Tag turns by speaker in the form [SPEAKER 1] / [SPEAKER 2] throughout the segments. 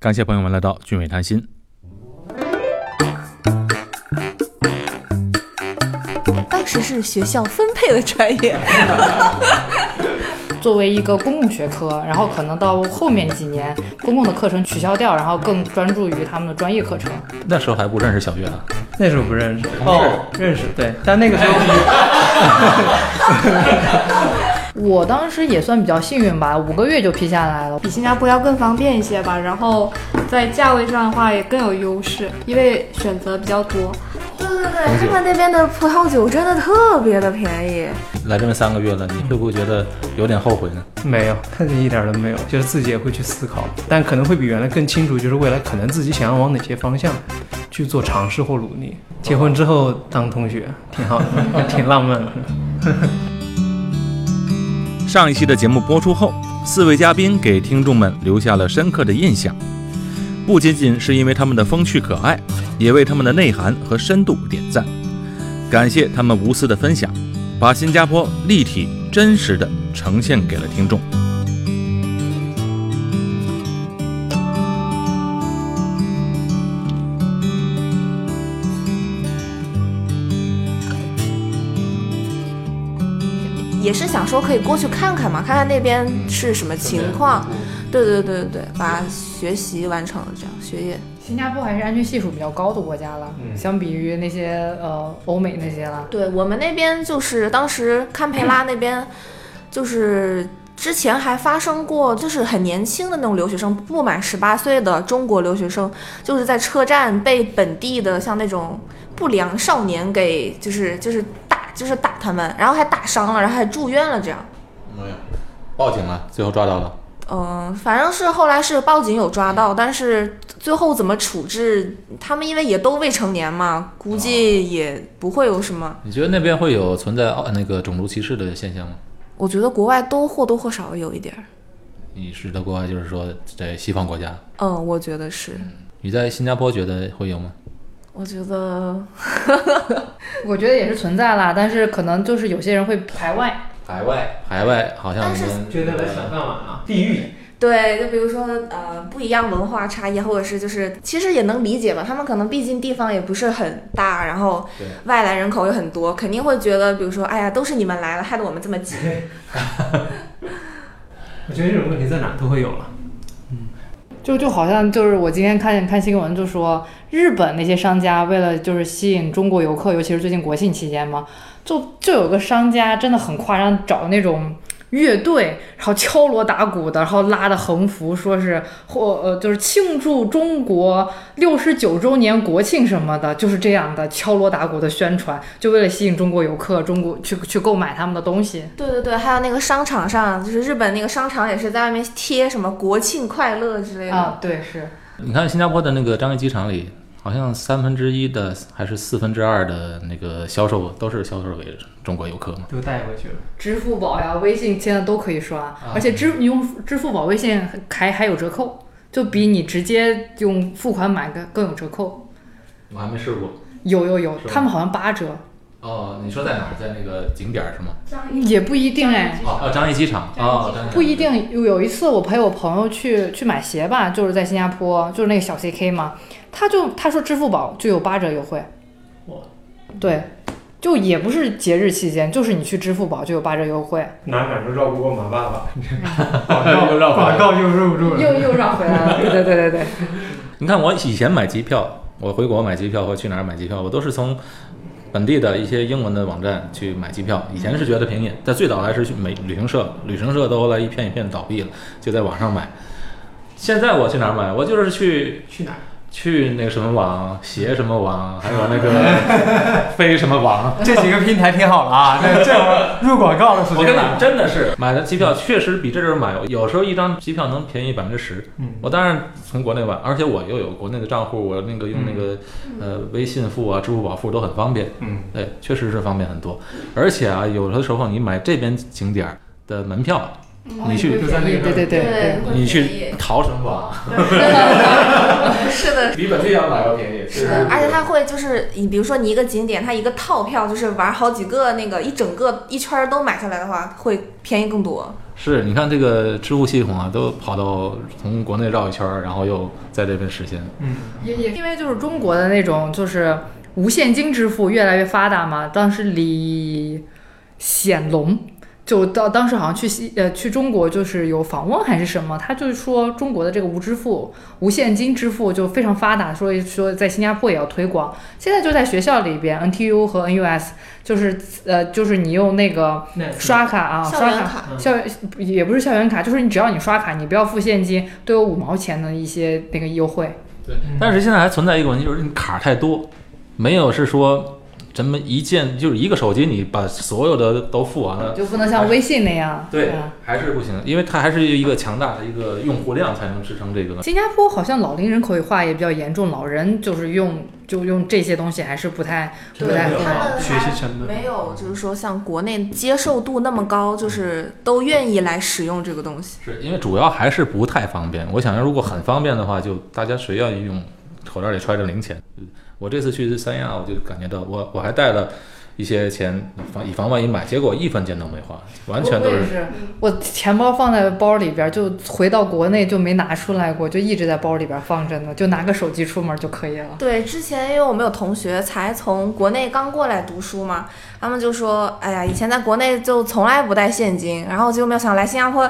[SPEAKER 1] 感谢朋友们来到俊伟谈心。
[SPEAKER 2] 当时是学校分配的专业。
[SPEAKER 3] 作为一个公共学科，然后可能到后面几年，公共的课程取消掉，然后更专注于他们的专业课程。
[SPEAKER 1] 那时候还不认识小月呢，
[SPEAKER 4] 那时候不认识哦，认识对，但那个时候
[SPEAKER 3] 我当时也算比较幸运吧，五个月就批下来了。
[SPEAKER 5] 比新加坡要更方便一些吧，然后在价位上的话也更有优势，因为选择比较多。
[SPEAKER 2] 对对对，他们那边的葡萄酒真的特别的便宜。
[SPEAKER 1] 来这边三个月了，你会不会觉得有点后悔呢？
[SPEAKER 4] 没有，一点都没有，就是自己也会去思考，但可能会比原来更清楚，就是未来可能自己想要往哪些方向去做尝试或努力。结婚之后当同学挺好的，挺浪漫的。
[SPEAKER 1] 上一期的节目播出后，四位嘉宾给听众们留下了深刻的印象，不仅仅是因为他们的风趣可爱，也为他们的内涵和深度点赞。感谢他们无私的分享，把新加坡立体真实的呈现给了听众。
[SPEAKER 2] 也是想说可以过去看看嘛，看看那边是什么情况。对对对对对，把学习完成了，这样学业。
[SPEAKER 3] 新加坡还是安全系数比较高的国家了，相比于那些呃欧美那些了。
[SPEAKER 2] 对我们那边就是当时堪培拉那边，就是之前还发生过，就是很年轻的那种留学生，不满十八岁的中国留学生，就是在车站被本地的像那种不良少年给就是就是打就是打他们，然后还打伤了，然后还住院了这样。
[SPEAKER 1] 没有，报警了，最后抓到了。
[SPEAKER 2] 嗯，反正是后来是报警有抓到，但是最后怎么处置，他们因为也都未成年嘛，估计也不会有什么。
[SPEAKER 1] 你觉得那边会有存在那个种族歧视的现象吗？
[SPEAKER 2] 我觉得国外都或多或少有一点儿。
[SPEAKER 1] 你是在国外，就是说在西方国家？
[SPEAKER 2] 嗯，我觉得是。
[SPEAKER 1] 你在新加坡觉得会有吗？
[SPEAKER 2] 我觉得，
[SPEAKER 3] 我觉得也是存在啦，但是可能就是有些人会排外。
[SPEAKER 1] 排外，排外，好像
[SPEAKER 4] 觉得来抢饭碗啊，地狱。
[SPEAKER 2] 对，就比如说呃，不一样文化差异，或者是就是，其实也能理解吧。他们可能毕竟地方也不是很大，然后外来人口又很多，肯定会觉得，比如说，哎呀，都是你们来了，害得我们这么挤。
[SPEAKER 4] 我觉得这种问题在哪都会有了。
[SPEAKER 3] 嗯，就就好像就是我今天看见看新闻，就说日本那些商家为了就是吸引中国游客，尤其是最近国庆期间嘛。就就有个商家真的很夸张，找那种乐队，然后敲锣打鼓的，然后拉的横幅，说是或呃就是庆祝中国六十九周年国庆什么的，就是这样的敲锣打鼓的宣传，就为了吸引中国游客，中国去去购买他们的东西。
[SPEAKER 2] 对对对，还有那个商场上，就是日本那个商场也是在外面贴什么国庆快乐之类的。
[SPEAKER 3] 啊，对，是。
[SPEAKER 1] 你看新加坡的那个樟宜机场里。好像三分之一的还是四分之二的那个销售都是销售给中国游客嘛？
[SPEAKER 4] 都带回去了。
[SPEAKER 3] 支付宝呀、微信现在都可以刷，而且支你用支付宝、微信还还有折扣，就比你直接用付款买的更有折扣。
[SPEAKER 1] 我还没试过。
[SPEAKER 3] 有有有，他们好像八折。
[SPEAKER 1] 哦，你说在哪儿？在那个景点是吗？
[SPEAKER 3] 也不一定哎。
[SPEAKER 1] 哦，樟宜机场。哦，
[SPEAKER 3] 不一定。有有一次我陪我朋友去去买鞋吧，就是在新加坡，就是那个小 CK 嘛。他就他说支付宝就有八折优惠，哇，对，就也不是节日期间，就是你去支付宝就有八折优惠。
[SPEAKER 4] 哪哪都绕不过马爸爸，
[SPEAKER 1] 又绕
[SPEAKER 4] 广告又入不住了，
[SPEAKER 3] 又又绕回来了。对对对对对。
[SPEAKER 1] 你看我以前买机票，我回国买机票或去哪儿买机票，我都是从本地的一些英文的网站去买机票。以前是觉得便宜，在最早还是去美旅行社，旅行社都后来一片一片倒闭了，就在网上买。现在我去哪儿买？我就是去
[SPEAKER 4] 去哪儿？
[SPEAKER 1] 去那个什么网，携什么网，还有那个 飞什么网，
[SPEAKER 4] 这几个平台挺好的啊。这这入广告的时间。
[SPEAKER 1] 我跟你真的是买的机票确实比这阵买，有时候一张机票能便宜百分之十。嗯，我当然从国内买，而且我又有国内的账户，我那个用那个呃微信付啊、支付宝付都很方便。嗯，对，确实是方便很多。而且啊，有的时候你买这边景点的门票。你去
[SPEAKER 3] 就在那个对对对，
[SPEAKER 1] 你去淘什么网？
[SPEAKER 2] 是的，
[SPEAKER 1] 比本地要买要便宜。
[SPEAKER 2] 是的，而且他会就是你比如说你一个景点，它一个套票就是玩好几个那个一整个一圈都买下来的话，会便宜更多。
[SPEAKER 1] 是，你看这个支付系统啊，都跑到从国内绕一圈儿，然后又在这边实现。
[SPEAKER 4] 嗯，
[SPEAKER 3] 也也因为就是中国的那种就是无现金支付越来越发达嘛。当时李显龙就到当时好像去西呃去中国就是有访问还是什么，他就是说中国的这个无支付、无现金支付就非常发达，所以说在新加坡也要推广。现在就在学校里边，NTU 和 NUS 就是呃就是你用那个刷卡啊，刷卡
[SPEAKER 2] 校园卡
[SPEAKER 3] 校园也不是校园卡，就是你只要你刷卡，你不要付现金，都有五毛钱的一些那个优惠。
[SPEAKER 1] 对，但是现在还存在一个问题，就是你卡太多，没有是说咱们一键就是一个手机，你把所有的都付完了。
[SPEAKER 3] 就不能像微信那样。
[SPEAKER 1] 对，还是不行，因为它还是一个强大的一个用户量才能支撑这个。
[SPEAKER 3] 新加坡好像老龄人口化也比较严重，老人就是用就用这些东西还是不太不太合
[SPEAKER 2] 他们
[SPEAKER 4] 学习成本
[SPEAKER 2] 没有，就是说像国内接受度那么高，就是都愿意来使用这个东西。
[SPEAKER 1] 是因为主要还是不太方便。我想，如果很方便的话，就大家谁愿意用，口袋里揣着零钱。我这次去三亚，我就感觉到我我还带了一些钱，防以防万一买，结果一分钱都没花，完全都是
[SPEAKER 3] 我也是，我钱包放在包里边，就回到国内就没拿出来过，就一直在包里边放着呢，就拿个手机出门就可以了。
[SPEAKER 2] 对，之前因为我们有同学才从国内刚过来读书嘛，他们就说，哎呀，以前在国内就从来不带现金，然后结果没有想来新加坡。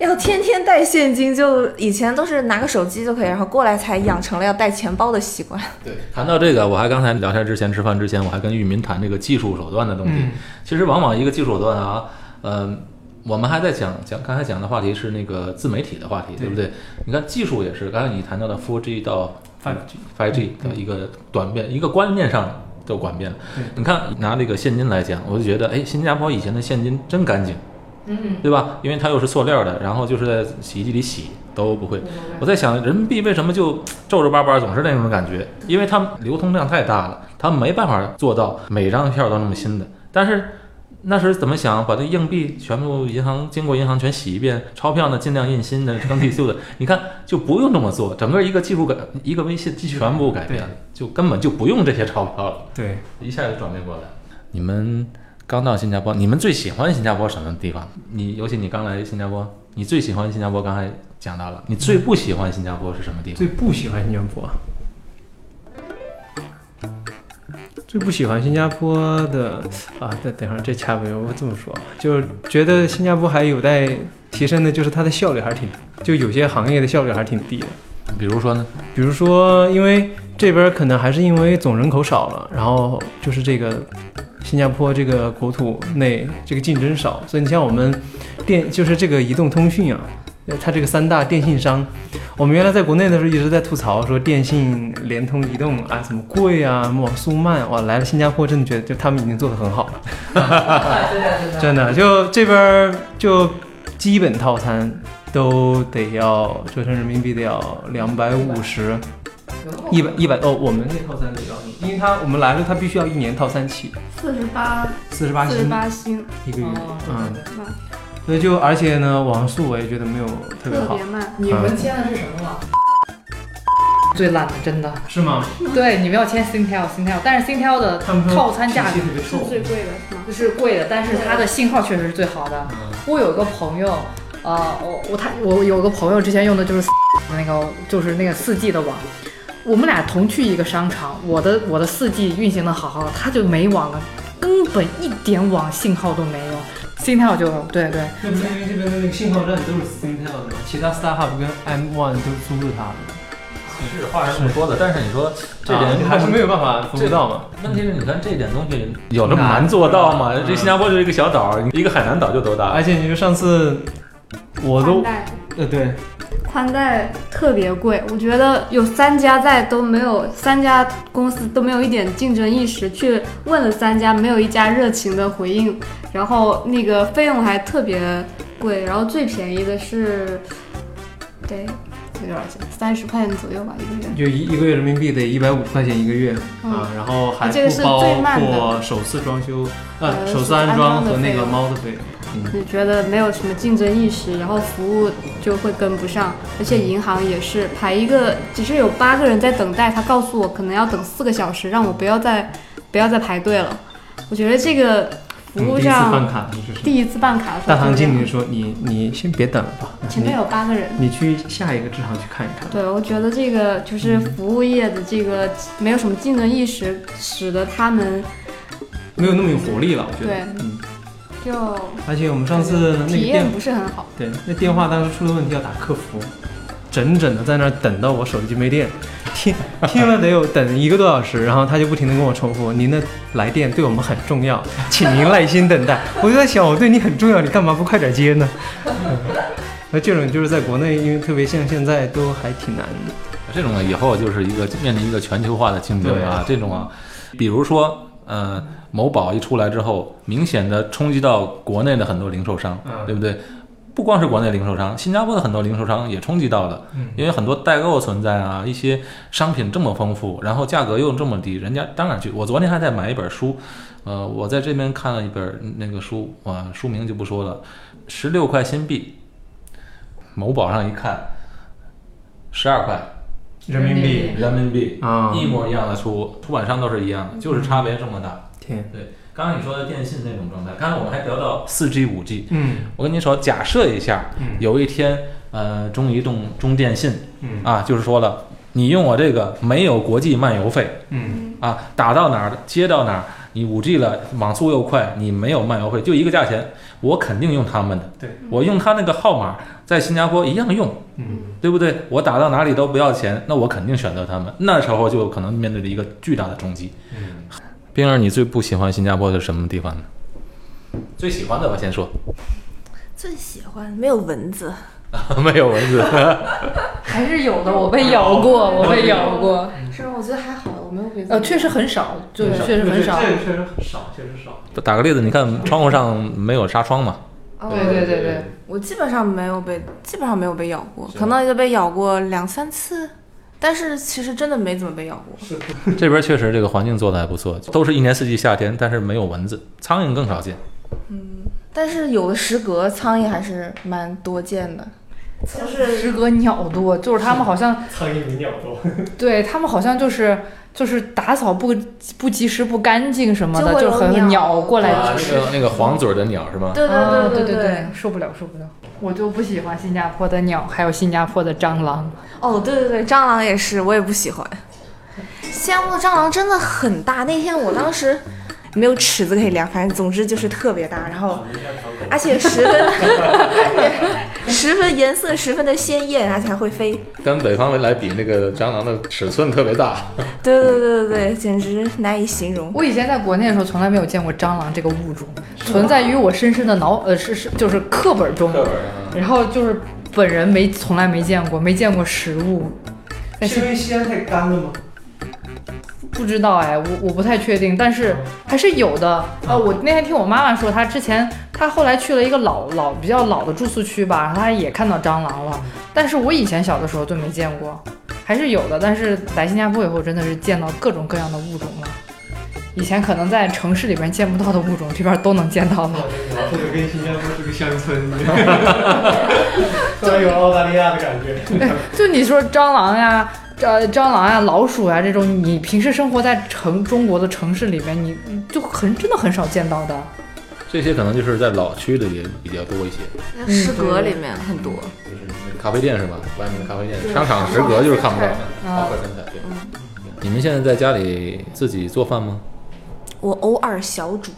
[SPEAKER 2] 要天天带现金，就以前都是拿个手机就可以，然后过来才养成了要带钱包的习惯。
[SPEAKER 1] 对，谈到这个，我还刚才聊天之前吃饭之前，我还跟玉民谈这个技术手段的东西。
[SPEAKER 4] 嗯
[SPEAKER 1] 其实往往一个技术手段啊，嗯、我们还在讲讲刚才讲的话题是那个自媒体的话题，对不对？你看技术也是，刚才你谈到的 4G 到
[SPEAKER 4] 5G
[SPEAKER 1] Five G 的一个转变，一个观念上的转变。
[SPEAKER 4] 对
[SPEAKER 1] 你看拿这个现金来讲，我就觉得，哎，新加坡以前的现金真干净，
[SPEAKER 3] 嗯，
[SPEAKER 1] 对吧？因为它又是塑料的，然后就是在洗衣机里洗都不会。我在想，人民币为什么就皱皱巴巴，总是那种感觉？因为它流通量太大了，它没办法做到每张票都那么新的。但是那时怎么想，把这硬币全部银行经过银行全洗一遍，钞票呢尽量印新的、更替旧的。你看就不用这么做，整个一个技术改，一个微信全部改变了，就根本就不用这些钞票了，
[SPEAKER 4] 对，
[SPEAKER 1] 一下就转变过来。你们刚到新加坡，你们最喜欢新加坡什么地方？你尤其你刚来新加坡，你最喜欢新加坡？刚才讲到了，你最不喜欢新加坡是什么地方？
[SPEAKER 4] 最不喜欢新加坡啊。最不喜欢新加坡的啊，等等会儿这掐不我这么说，就是觉得新加坡还有待提升的，就是它的效率还是挺，就有些行业的效率还是挺低的。
[SPEAKER 1] 比如说呢？
[SPEAKER 4] 比如说，因为这边可能还是因为总人口少了，然后就是这个新加坡这个国土内这个竞争少，所以你像我们电就是这个移动通讯啊，它这个三大电信商，我们原来在国内的时候一直在吐槽说电信、联通、移动啊怎么贵啊，网速慢，哇，来了新加坡真的觉得就他们已经做得很好了。真的，就这边就基本套餐都得要折成人民币得要两百五十，一百一百哦，我们那套餐得要，因为他我们来了，他必须要一年套餐起，
[SPEAKER 5] 四十八，
[SPEAKER 4] 四十八
[SPEAKER 5] 四十
[SPEAKER 4] 星
[SPEAKER 5] 八星，
[SPEAKER 4] 一个月，
[SPEAKER 3] 哦
[SPEAKER 4] 嗯，
[SPEAKER 3] 对对对
[SPEAKER 4] 所以就而且呢，网速我也觉得没有特别好，
[SPEAKER 5] 特别慢。
[SPEAKER 3] 你们签的是什么网？最烂的，真的。
[SPEAKER 4] 是吗？
[SPEAKER 3] 对，你们要签 Singtel，Singtel，但是 Singtel 的套餐价格
[SPEAKER 5] 是最贵的是吗？
[SPEAKER 3] 就是贵的，但是它的信号确实是最好的。我有个朋友，呃，我我他我有个朋友之前用的就是 那个就是那个四 G 的网，我们俩同去一个商场，我的我的四 G 运行的好好的，他就没网了，根本一点网信号都没有。Singtel 就对对，
[SPEAKER 4] 那不是因为这边的那个信号站都是 Singtel 的吗？其他 StarHub 跟 M1 都租了它的，
[SPEAKER 1] 是话是这么说的，但是你说这点
[SPEAKER 4] 啊还是没有办法服务到嘛。
[SPEAKER 1] 问题是，你看这点东西有那么难做到吗？这新加坡就是一个小岛，一个海南岛就多大
[SPEAKER 4] 而？且你说上次我都呃对，
[SPEAKER 5] 宽带特别贵，我觉得有三家在都没有，三家公司都没有一点竞争意识，去问了三家，没有一家热情的回应，然后那个费用还特别贵，然后最便宜的是，得有多少钱？三十块钱左右吧一个月。
[SPEAKER 4] 就一一个月人民币得一百五十块钱一个月、
[SPEAKER 5] 嗯
[SPEAKER 4] 啊，然后还
[SPEAKER 5] 这个是
[SPEAKER 4] 不包
[SPEAKER 5] 最慢的
[SPEAKER 4] 括首次装修，呃，
[SPEAKER 5] 呃
[SPEAKER 4] 首次安装和那个猫的费用。嗯，
[SPEAKER 5] 就觉得没有什么竞争意识，然后服务就会跟不上，而且银行也是排一个，只是有八个人在等待，他告诉我可能要等四个小时，让我不要再不要再排队了。我觉得这个服务
[SPEAKER 4] 第一次办
[SPEAKER 5] 上
[SPEAKER 4] 卡
[SPEAKER 5] 第一次办卡的时候
[SPEAKER 4] 大堂经理说你你先别等了吧，
[SPEAKER 5] 前面有八个人。
[SPEAKER 4] 你去下一个支行去看一看。
[SPEAKER 5] 对，我觉得这个就是
[SPEAKER 4] 嗯
[SPEAKER 5] 服务业的这个没有什么竞争意识，使得他们
[SPEAKER 4] 没有那么有活力了，我觉得。
[SPEAKER 5] 对
[SPEAKER 4] 嗯，
[SPEAKER 5] 就
[SPEAKER 4] 而且我们上次那个电
[SPEAKER 5] 体验不是很好。
[SPEAKER 4] 对，那电话当时出了问题要打客服，整整的在那儿等到我手机没电，听听了得有等一个多小时，然后他就不停的跟我重复：“您的来电对我们很重要，请您耐心等待。”我就在想，我对你很重要，你干嘛不快点接呢？嗯 那这种就是在国内，因为特别像现在都还挺难的。
[SPEAKER 1] 这种呢，以后就是一个面临一个全球化的竞争啊。这种啊，比如说，呃，某宝一出来之后，明显的冲击到国内的很多零售商，
[SPEAKER 4] 嗯
[SPEAKER 1] 对不对？不光是国内零售商，新加坡的很多零售商也冲击到了，
[SPEAKER 4] 嗯
[SPEAKER 1] 因为很多代购存在啊，一些商品这么丰富，然后价格又这么低，人家当然去。我昨天还在买一本书，呃，我在这边看了一本那个书，啊，书名就不说了，十六块新币，某宝上一看，十二块。
[SPEAKER 4] 人民币
[SPEAKER 1] 人民币
[SPEAKER 4] 啊
[SPEAKER 1] 一模一样的书，出版商都是一样的，就是差别这么大。
[SPEAKER 4] 天，
[SPEAKER 1] 对，刚刚你说的电信那种状态，刚才我们还聊到四 G、五 G，
[SPEAKER 4] 嗯
[SPEAKER 1] 我跟您说，假设一下，
[SPEAKER 4] 嗯
[SPEAKER 1] 有一天，呃，中移动、中电信
[SPEAKER 4] 嗯
[SPEAKER 1] 啊，就是说了，你用我这个没有国际漫游费
[SPEAKER 4] 嗯
[SPEAKER 1] 啊，打到哪儿接到哪儿，你五 G 了，网速又快，你没有漫游费，就一个价钱，我肯定用他们的。
[SPEAKER 4] 对，
[SPEAKER 1] 我用他那个号码，在新加坡一样用。
[SPEAKER 4] 嗯
[SPEAKER 1] 对不对？我打到哪里都不要钱，那我肯定选择他们。那时候就有可能面对着一个巨大的冲击。
[SPEAKER 4] 嗯，
[SPEAKER 1] 冰儿，你最不喜欢新加坡的什么地方呢？最喜欢的我，先说，
[SPEAKER 2] 最喜欢没有蚊子，
[SPEAKER 1] 没有蚊子。
[SPEAKER 3] 还是有的，我被咬过，我被咬过。
[SPEAKER 2] 是吗？我觉得还好，我没有被
[SPEAKER 3] 呃，确实很少，就
[SPEAKER 2] 对
[SPEAKER 3] 确实很少。
[SPEAKER 4] 这个确实很少，确实少。
[SPEAKER 1] 打个例子，你看窗户上没有纱窗嘛？
[SPEAKER 3] 对对对对，
[SPEAKER 2] 我基本上没有被，基本上没有被咬过，可能也就被咬过两三次，但是其实真的没怎么被咬过。
[SPEAKER 1] 这边确实这个环境做的还不错，都是一年四季夏天，但是没有蚊子，苍蝇更少见。
[SPEAKER 2] 嗯但是有的食阁苍蝇还是蛮多见的，就是
[SPEAKER 3] 时隔鸟多，就是他们好像
[SPEAKER 4] 苍蝇比鸟多。
[SPEAKER 3] 对他们好像就是就是打扫不不及时、不干净什么的，
[SPEAKER 2] 就
[SPEAKER 3] 很
[SPEAKER 2] 鸟
[SPEAKER 3] 鸟过来
[SPEAKER 1] 啊，
[SPEAKER 3] 吃
[SPEAKER 1] 那个那个黄嘴儿的鸟是吗？
[SPEAKER 2] 对
[SPEAKER 3] 对
[SPEAKER 2] 对
[SPEAKER 3] 对
[SPEAKER 2] 对
[SPEAKER 3] 对，受不了受不了，我就不喜欢新加坡的鸟，还有新加坡的蟑螂。
[SPEAKER 2] 哦，对对对，蟑螂也是，我也不喜欢。新加坡的蟑螂真的很大，那天我当时没有尺子可以量，反正总之就是特别大，然后而且十分，而 且十分颜色十分的鲜艳，而且还会飞。
[SPEAKER 1] 跟北方人来比，那个蟑螂的尺寸特别大。
[SPEAKER 2] 对对对对对，简直难以形容。
[SPEAKER 3] 我以前在国内的时候，从来没有见过蟑螂这个物种，存在于我深深的脑呃是是就是课本中，然后就是本人没从来没见过，没见过实物。但是
[SPEAKER 4] 因为西安太干了吗？
[SPEAKER 3] 不知道哎，我我不太确定，但是还是有的。呃，我那天听我妈妈说，她之前她后来去了一个老老比较老的住宿区吧，然后她也看到蟑螂了，但是我以前小的时候就没见过，还是有的。但是来新加坡以后，真的是见到各种各样的物种了。以前可能在城市里边见不到的物种，这边都能见到了。
[SPEAKER 4] 这个跟新加坡是个乡村，突然有澳大利亚的感觉。
[SPEAKER 3] 就你说蟑螂呀、呃蟑螂呀、老鼠呀这种，你平时生活在城中国的城市里面，你你就很真的很少见到的。
[SPEAKER 1] 这些可能就是在老区的也比较多一些，
[SPEAKER 2] 诗阁里面很多，
[SPEAKER 1] 就是那个咖啡店是吧？外面的咖啡店，商场食阁就是看不到的，
[SPEAKER 3] 嗯
[SPEAKER 1] 花卉生态。对。你们现在在家里自己做饭吗？
[SPEAKER 2] 我偶尔小煮。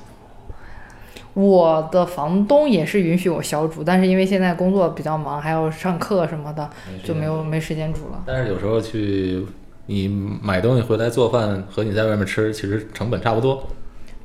[SPEAKER 3] 我的房东也是允许我小煮，但是因为现在工作比较忙，还要上课什么的，就没有没时间煮了。
[SPEAKER 1] 但是有时候去你买东西回来做饭和你在外面吃，其实成本差不多。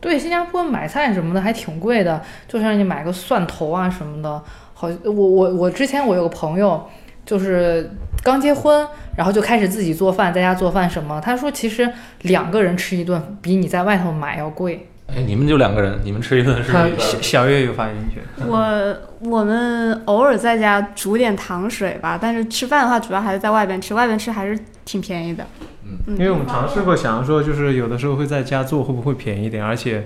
[SPEAKER 3] 对，新加坡买菜什么的还挺贵的，就像你买个蒜头啊什么的，好，我我我之前我有个朋友，就是刚结婚，然后就开始自己做饭，在家做饭什么，他说其实两个人吃一顿比你在外头买要贵。
[SPEAKER 1] 哎，你们就两个人，你们吃一顿是
[SPEAKER 4] 他小小月有发言权。
[SPEAKER 5] 我我们偶尔在家煮点糖水吧，但是吃饭的话主要还是在外边吃，外边吃还是挺便宜的。
[SPEAKER 1] 嗯
[SPEAKER 4] 因为我们尝试过，想要说就是有的时候会在家做，会不会便宜一点？而且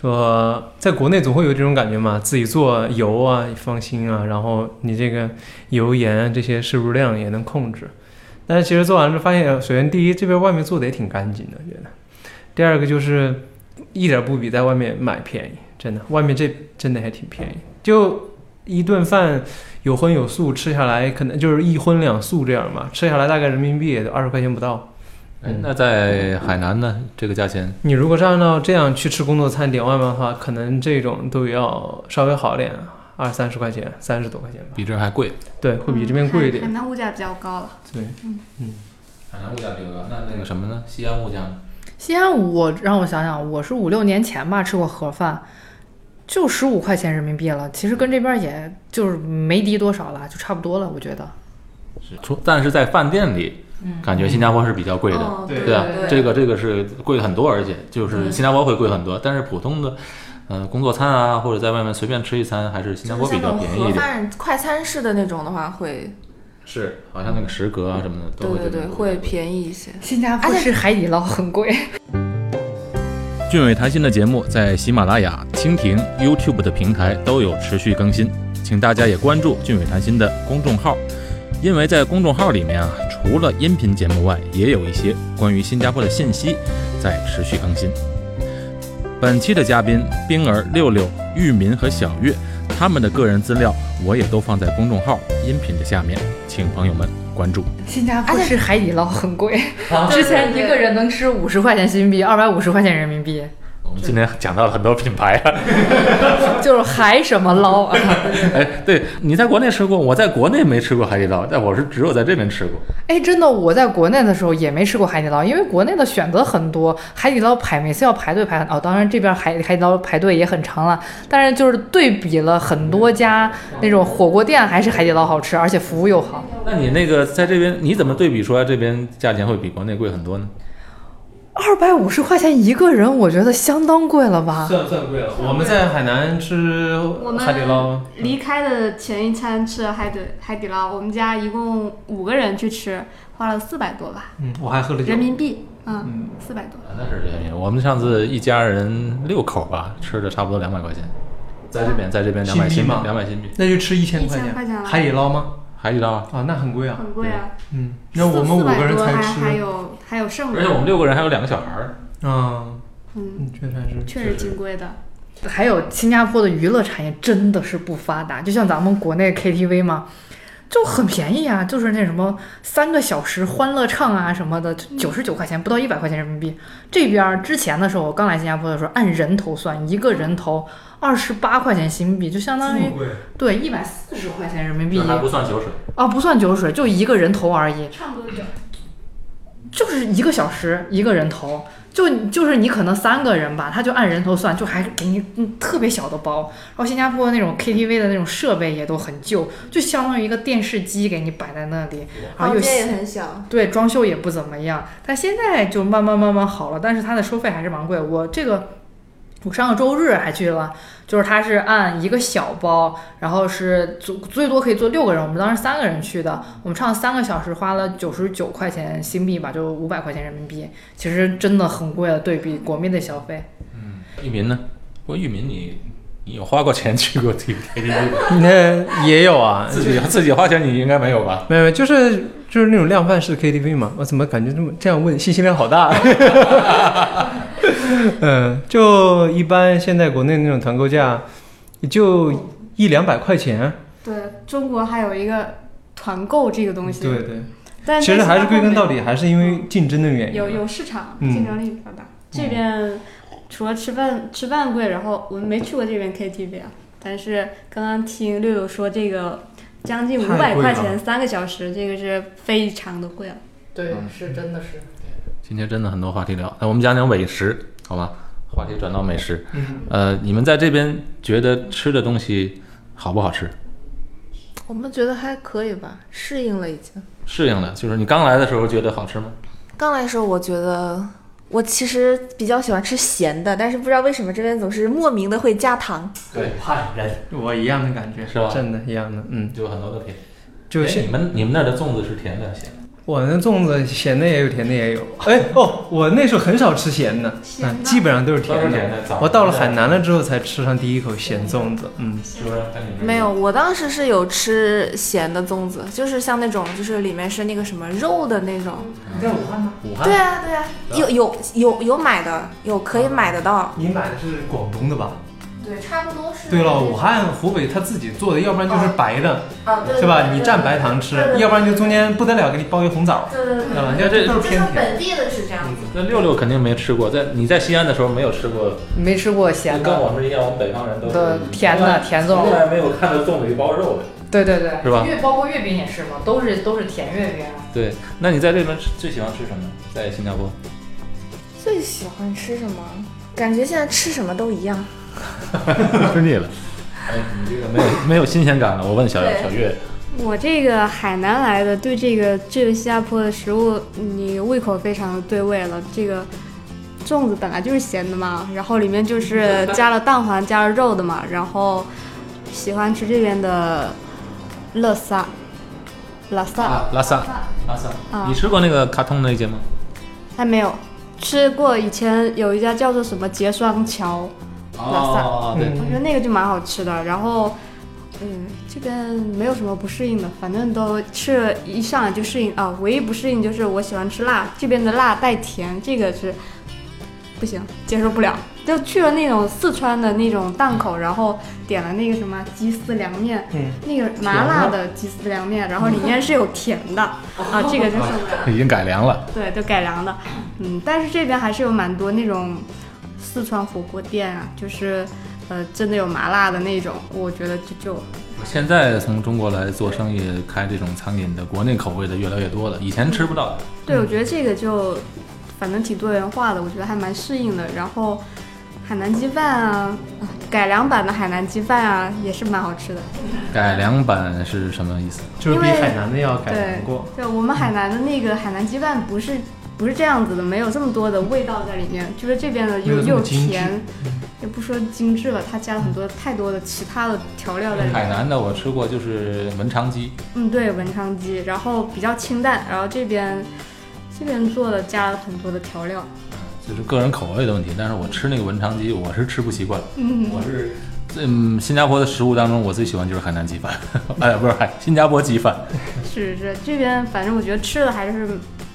[SPEAKER 4] 说在国内总会有这种感觉嘛，自己做油啊放心啊，然后你这个油盐这些摄入量也能控制。但是其实做完之后发现，首先第一这边外面做的也挺干净的，觉得；第二个就是一点不比在外面买便宜，真的，外面这真的还挺便宜，就一顿饭有荤有素，吃下来可能就是一荤两素这样嘛，吃下来大概人民币也就二十块钱不到。
[SPEAKER 1] 哎，那在海南呢？这个价钱
[SPEAKER 4] 你如果是按照这样去吃工作餐点外卖的话，可能这种都要稍微好点，二三十块钱，三十多块钱吧。
[SPEAKER 1] 比这还贵。
[SPEAKER 4] 对，会比这边贵一点海。
[SPEAKER 5] 南物价比较高了。
[SPEAKER 4] 对，嗯嗯
[SPEAKER 1] 海南物价比较高，那那个什么呢？西安物价呢？
[SPEAKER 3] 西安我让我想想，我是五六年前吧吃过盒饭，就十五块钱人民币了，其实跟这边也就是没低多少了，就差不多了，我觉得。
[SPEAKER 1] 是，除但是在饭店里，感觉新加坡是比较贵的。
[SPEAKER 2] 哦
[SPEAKER 4] 对
[SPEAKER 1] 对啊，
[SPEAKER 2] 对
[SPEAKER 1] 这个这个是贵很多，而且就是新加坡会贵很多，但是普通的，呃，工作餐啊，或者在外面随便吃一餐，还是新加坡比较便宜一点。
[SPEAKER 2] 盒饭快餐式的那种的话会，
[SPEAKER 1] 是，好像那个食阁啊什么的都
[SPEAKER 2] 对对对，
[SPEAKER 1] 会
[SPEAKER 2] 便宜一些。
[SPEAKER 3] 新加坡
[SPEAKER 2] 而且
[SPEAKER 3] 吃海底捞很贵。
[SPEAKER 1] 俊伟谈心的节目在喜马拉雅、蜻蜓、YouTube 的平台都有持续更新，请大家也关注俊伟谈心的公众号，因为在公众号里面啊，除了音频节目外，也有一些关于新加坡的信息在持续更新。本期的嘉宾冰儿、六六、玉民和小月，他们的个人资料我也都放在公众号音频的下面，请朋友们关注。
[SPEAKER 3] 新加坡吃海底捞很贵，
[SPEAKER 1] 啊
[SPEAKER 3] 之前一个人能吃五十块钱新币，二百五十块钱人民币，
[SPEAKER 1] 我们今天讲到了很多品牌啊。
[SPEAKER 3] 就是海什么捞啊。
[SPEAKER 1] 哎，对，你在国内吃过，我在国内没吃过海底捞，但我是只有在这边吃过。
[SPEAKER 3] 哎，真的，我在国内的时候也没吃过海底捞，因为国内的选择很多，海底捞排每次要排队排很哦，当然这边海海底捞排队也很长了，但是就是对比了很多家那种火锅店，还是海底捞好吃，而且服务又好。
[SPEAKER 1] 那你那个在这边，你怎么对比出来这边价钱会比国内贵很多呢？
[SPEAKER 3] 二百五十块钱一个人，我觉得相当贵了吧？
[SPEAKER 4] 算算贵了。我们在海南吃
[SPEAKER 5] 我们
[SPEAKER 4] 海底捞，
[SPEAKER 5] 离开的前一餐吃了海底海底捞，我们家一共五个人去吃，花了四百多吧，
[SPEAKER 4] 嗯，我还喝了酒
[SPEAKER 5] 人。民币，嗯，四百多。
[SPEAKER 1] 那是人民币。我们上次一家人六口吧，吃的差不多两百块钱，在这边，在这边两百新币
[SPEAKER 4] 吗，
[SPEAKER 1] 两百新币。
[SPEAKER 4] 那就吃一千块
[SPEAKER 5] 1000块钱了
[SPEAKER 4] 海底捞吗？
[SPEAKER 1] 海底捞啊，
[SPEAKER 4] 啊，那很贵啊。
[SPEAKER 5] 很贵啊，
[SPEAKER 4] 嗯，那我们五个人才
[SPEAKER 5] 400多还还，有还有剩
[SPEAKER 1] 而且我们，六个人还有两个小孩儿。
[SPEAKER 4] 嗯，
[SPEAKER 5] 嗯，
[SPEAKER 4] 嗯，确实还是。
[SPEAKER 5] 确实挺贵的。
[SPEAKER 3] 还有新加坡的娱乐产业真的是不发达，就像咱们国内 KTV 嘛，就很便宜啊，就是那什么三个小时欢乐唱啊什么的，九十九块钱，不到一百块钱人民币。这边儿之前的时候，我刚来新加坡的时候，按人头算，一个人头二十八块钱新币，就相当于？对一百四十块钱人民币
[SPEAKER 1] 这还不算酒水，
[SPEAKER 3] 啊，不算酒水，就一个人头而已。
[SPEAKER 5] 唱多久？
[SPEAKER 3] 就是一个小时一个人头，就就是你可能三个人吧，他就按人头算，就还给你嗯特别小的包。然后新加坡那种 KTV 的那种设备也都很旧，就相当于一个电视机给你摆在那里，然后又
[SPEAKER 2] 房间也很小，
[SPEAKER 3] 对装修也不怎么样。但现在就慢慢慢慢好了，但是它的收费还是蛮贵。我这个我上个周日还去了，就是它是按一个小包，然后是最最多可以坐六个人，我们当时三个人去的，我们唱三个小时，花了九十九块钱新币吧，就五百块钱人民币，其实真的很贵了，对比国内的消费。
[SPEAKER 1] 嗯玉民呢？不过玉民你你有花过钱去过 K T V
[SPEAKER 4] 那也有啊，
[SPEAKER 1] 自己自己花钱你应该没有吧？
[SPEAKER 4] 没有，没有就是就是那种量贩式 KTV 嘛。我怎么感觉这么这样问，信息量好大？嗯，就一般现在国内那种团购价，也就一两百块钱。
[SPEAKER 5] 对中国还有一个团购这个东西，
[SPEAKER 4] 对对，
[SPEAKER 5] 但
[SPEAKER 4] 其实还是归根到
[SPEAKER 5] 底
[SPEAKER 4] 底还是因为竞争的原因。
[SPEAKER 5] 有有市场
[SPEAKER 4] 嗯
[SPEAKER 5] 竞争力比较大。这边除了吃饭吃饭贵，然后我们没去过这边 KTV 啊，但是刚刚听六六说这个将近五百块钱三个小时，这个是非常的贵了。
[SPEAKER 3] 对，是真的是。
[SPEAKER 1] 今天真的很多话题聊，那我们讲讲美食，好吗？话题转到美食，
[SPEAKER 4] 嗯，
[SPEAKER 1] 呃，你们在这边觉得吃的东西好不好吃？
[SPEAKER 2] 我们觉得还可以吧，适应了已经。
[SPEAKER 1] 适应了，就是你刚来的时候觉得好吃吗？
[SPEAKER 2] 刚来的时候，我觉得我其实比较喜欢吃咸的，但是不知道为什么这边总是莫名的会加糖。
[SPEAKER 1] 对，
[SPEAKER 4] 怕人，我一样的感觉，
[SPEAKER 1] 是吧
[SPEAKER 4] 真的，一样的，嗯，
[SPEAKER 1] 就很多的甜。哎
[SPEAKER 4] 就是
[SPEAKER 1] 你们你们那儿的粽子是甜的咸的？
[SPEAKER 4] 我那粽子咸的也有，甜的也有。哎哦，我那时候很少吃咸的，
[SPEAKER 5] 咸的
[SPEAKER 4] 嗯，基本上都是甜的。
[SPEAKER 1] 甜的。
[SPEAKER 4] 我到了海南了之后才吃上第一口咸粽子，嗯，
[SPEAKER 1] 是不是？在你们
[SPEAKER 2] 没有，我当时是有吃咸的粽子，就是像那种，就是里面是那个什么肉的那种。
[SPEAKER 4] 你在武汉吗？
[SPEAKER 1] 武汉
[SPEAKER 2] 对啊，对啊，有有有有买的，有可以买得到。
[SPEAKER 4] 你买的是广东的吧？
[SPEAKER 2] 对，差不多是。
[SPEAKER 4] 对了，武汉、湖北他自己做的，要不然就是白的，
[SPEAKER 2] 啊，对
[SPEAKER 4] 是吧？你蘸白糖吃，要不然就中间不得了，给你包一红枣，
[SPEAKER 2] 对对对？
[SPEAKER 1] 你看这
[SPEAKER 4] 都是
[SPEAKER 2] 就
[SPEAKER 4] 偏甜。
[SPEAKER 2] 本地的是这样子。
[SPEAKER 1] 那六六肯定没吃过，在你在西安的时候没有吃过，
[SPEAKER 3] 没吃过咸的
[SPEAKER 1] 跟
[SPEAKER 3] 的，
[SPEAKER 1] 我们一样，我们北方人都是
[SPEAKER 3] 甜的甜粽
[SPEAKER 1] 从来没有看到粽子里包肉的。
[SPEAKER 3] 对对对，
[SPEAKER 1] 是吧
[SPEAKER 3] 月包括月饼也是嘛，都是都是甜月饼。
[SPEAKER 1] 对，那你在这边最喜欢吃什么？在新加坡？
[SPEAKER 2] 最喜欢吃什么？感觉现在吃什么都一样。
[SPEAKER 1] 吃腻了。哎，你这个没有没有新鲜感了。我问小小月，
[SPEAKER 5] 我这个海南来的，对这个这个新加坡的食物，你胃口非常的对味了。这个粽子本来就是咸的嘛，然后里面就是 加了蛋黄、加了肉的嘛，然后喜欢吃这边的乐萨、拉萨，
[SPEAKER 1] 啊，拉萨，拉萨，
[SPEAKER 5] 啊
[SPEAKER 1] 你吃过那个卡通那间吗？
[SPEAKER 5] 还没有吃过。以前有一家叫做什么结霜桥，拉萨
[SPEAKER 1] 哦，对，
[SPEAKER 5] 我觉得那个就蛮好吃的。然后，嗯，这边没有什么不适应的，反正都吃了一上来就适应啊。唯一不适应就是我喜欢吃辣，这边的辣带甜，这个是不行，接受不了。就去了那种四川的那种档口，然后点了那个什么鸡丝凉面，
[SPEAKER 4] 嗯，
[SPEAKER 5] 那个麻辣的鸡丝凉面，然后里面是有甜的啊，这个就受不了。
[SPEAKER 1] 已经改良了。
[SPEAKER 5] 对，都改良的，嗯，但是这边还是有蛮多那种四川火锅店啊，就是呃真的有麻辣的那种，我觉得就就
[SPEAKER 1] 现在从中国来做生意，开这种餐饮的，国内口味的越来越多了，以前吃不到。
[SPEAKER 5] 对我觉得这个就反正挺多元化的，我觉得还蛮适应的。然后海南鸡饭啊，啊改良版的海南鸡饭啊也是蛮好吃的。
[SPEAKER 1] 改良版是什么意思？
[SPEAKER 4] 就是比海南的要改良过。
[SPEAKER 5] 对，我们海南的那个海南鸡饭不是不是这样子的，没有这么多的味道在里面，就是这边的又又甜，也不说精致了，它加了很多太多的其他的调料在里面。
[SPEAKER 1] 海南的我吃过，就是文昌鸡，
[SPEAKER 5] 嗯，对，文昌鸡，然后比较清淡，然后这边这边做的加了很多的调料。
[SPEAKER 1] 就是个人口味的问题。但是我吃那个文昌鸡，我是吃不习惯。
[SPEAKER 5] 嗯，
[SPEAKER 1] 我是，嗯，新加坡的食物当中，我最喜欢就是海南鸡饭，哎，不是海新加坡鸡饭。
[SPEAKER 5] 是是，这边反正我觉得吃的还是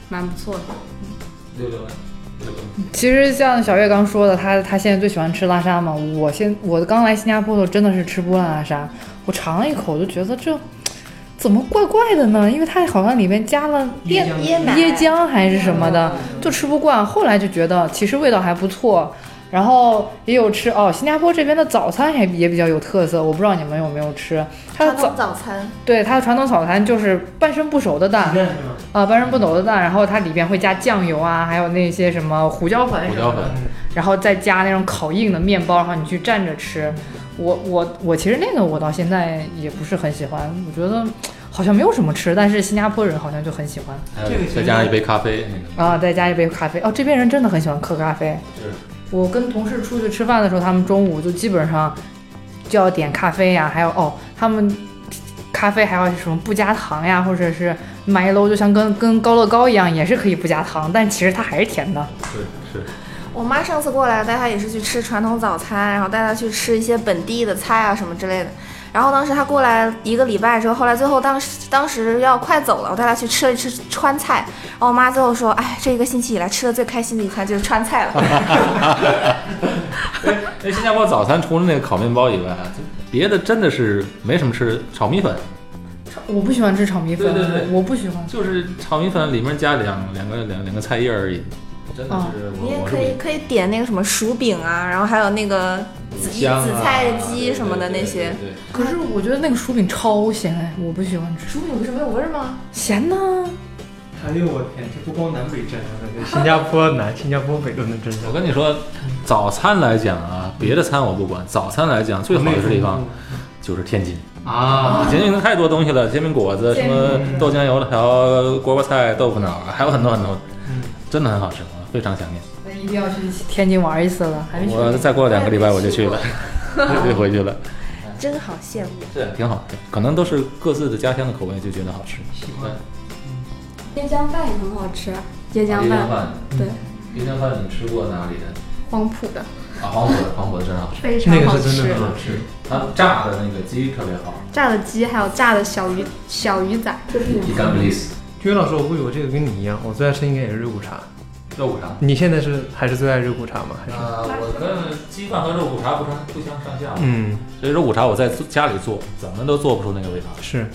[SPEAKER 5] 蛮不错的。
[SPEAKER 3] 其实像小月刚说的，他他现在最喜欢吃拉沙嘛。我现我刚来新加坡的时候真的是吃不惯拉沙，我尝了一口就觉得这怎么怪怪的呢？因为它好像里面加了
[SPEAKER 4] 椰
[SPEAKER 2] 椰
[SPEAKER 3] 椰浆还是什么的，就吃不惯。后来就觉得其实味道还不错。然后也有吃哦，新加坡这边的早餐也也比较有特色，我不知道你们有没有吃。它的早
[SPEAKER 2] 早餐，
[SPEAKER 3] 对它的传统早餐就是半生不熟的蛋？啊，半生不熟的蛋，然后它里边会加酱油啊，还有那些什么胡椒粉，
[SPEAKER 1] 胡椒粉，
[SPEAKER 3] 然后再加那种烤硬的面包，然后你去蘸着吃。我我我其实那个我到现在也不是很喜欢，我觉得好像没有什么吃，但是新加坡人好像就很喜欢
[SPEAKER 1] 还有
[SPEAKER 4] 这个
[SPEAKER 1] 再加上一杯咖啡，那个
[SPEAKER 3] 啊，再加一杯咖啡。哦，这边人真的很喜欢喝咖啡。我跟同事出去吃饭的时候，他们中午就基本上就要点咖啡呀，还有哦，他们咖啡还要什么不加糖呀，或者是 Milo，就像跟跟高乐高一样，也是可以不加糖，但其实它还是甜的。
[SPEAKER 1] 是是，
[SPEAKER 2] 我妈上次过来带她也是去吃传统早餐，然后带她去吃一些本地的菜啊什么之类的。然后当时他过来一个礼拜之后，后来最后当时当时要快走了，我带他去吃了一吃川菜。然后我妈最后说：“哎，这一个星期以来吃的最开心的一餐就是川菜了。
[SPEAKER 1] 那新加坡早餐除了那个烤面包以外，就别的真的是没什么吃，炒米粉
[SPEAKER 3] 我不喜欢吃炒米粉，
[SPEAKER 1] 对对对
[SPEAKER 3] 我不喜欢。
[SPEAKER 1] 就是炒米粉里面加两两个两两个菜叶而已，真的是
[SPEAKER 2] 你也可以可以点那个什么薯饼啊，然后还有那个紫
[SPEAKER 1] 香啊
[SPEAKER 2] 紫菜鸡什么的那些。
[SPEAKER 1] 对对对对
[SPEAKER 3] 可是我觉得那个薯饼超咸哎，我不喜欢吃。
[SPEAKER 2] 薯饼不是没有味儿吗？
[SPEAKER 3] 咸呢？
[SPEAKER 4] 哎呦我天，这不光南北争啊，这新加坡南、新加坡北都能争
[SPEAKER 1] 我。跟你说，早餐来讲啊，别的餐我不管，早餐来讲最好的地方就是天津。
[SPEAKER 4] 啊，
[SPEAKER 1] 天津太多东西了，煎饼果子，什么豆浆油条、锅包菜、豆腐脑，还有很多很多，真的很好吃，我非常想念。
[SPEAKER 3] 那一定要去天津玩一次了，还没去。
[SPEAKER 1] 我再过两个礼拜我就去了，就回去了。
[SPEAKER 2] 真好羡慕。
[SPEAKER 1] 是挺好，可能都是各自的家乡的口味，就觉得好吃。
[SPEAKER 4] 喜欢。
[SPEAKER 5] 椰浆饭也很好吃，椰浆饭，对，
[SPEAKER 1] 椰浆饭你吃过哪里的？
[SPEAKER 5] 黄埔的
[SPEAKER 1] 啊，黄埔的，黄埔的真好吃，
[SPEAKER 5] 非常好
[SPEAKER 4] 那个是真的很，好吃。
[SPEAKER 1] 它炸的那个鸡特别好。
[SPEAKER 5] 炸的鸡还有炸的小鱼小鱼仔，
[SPEAKER 1] 伊甘布利斯，
[SPEAKER 4] 君老师，我估计我这个跟你一样，我最爱吃应该也是肉骨茶。
[SPEAKER 1] 肉骨茶。
[SPEAKER 4] 你现在是还是最爱肉骨茶吗？还是？
[SPEAKER 1] 呃，我跟鸡饭和肉骨茶不相不相上下。
[SPEAKER 4] 嗯，
[SPEAKER 1] 所以肉骨茶我在家里做，怎么都做不出那个味道。
[SPEAKER 4] 是。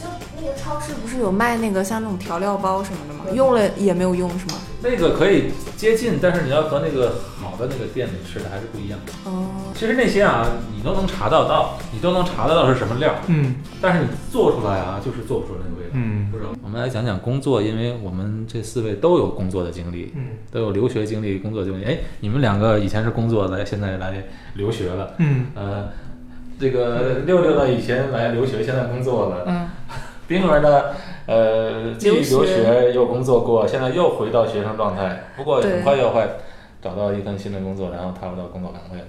[SPEAKER 2] 就那个超市不是有卖那个像那种调料包什么的吗？用了也没有用是吗？
[SPEAKER 1] 那个可以接近，但是你要和那个好的那个店里吃的还是不一样。
[SPEAKER 2] 哦，
[SPEAKER 1] 其实那些啊，你都能查得到，你都能查得到是什么料，
[SPEAKER 4] 嗯
[SPEAKER 1] 但是你做出来啊，就是做不出那个味道。
[SPEAKER 4] 嗯
[SPEAKER 1] 不是，我们来讲讲工作，因为我们这四位都有工作的经历，
[SPEAKER 4] 嗯
[SPEAKER 1] 都有留学经历、工作经历。哎，你们两个以前是工作来，现在来留学了。
[SPEAKER 4] 嗯
[SPEAKER 1] 呃，这个六六呢，以前来留学，现在工作了。
[SPEAKER 3] 嗯，
[SPEAKER 1] 冰儿呢，呃，既
[SPEAKER 2] 留学
[SPEAKER 1] 留学又工作过，现在又回到学生状态，不过很快又会找到一份新的工作，然后踏入到工作岗位了。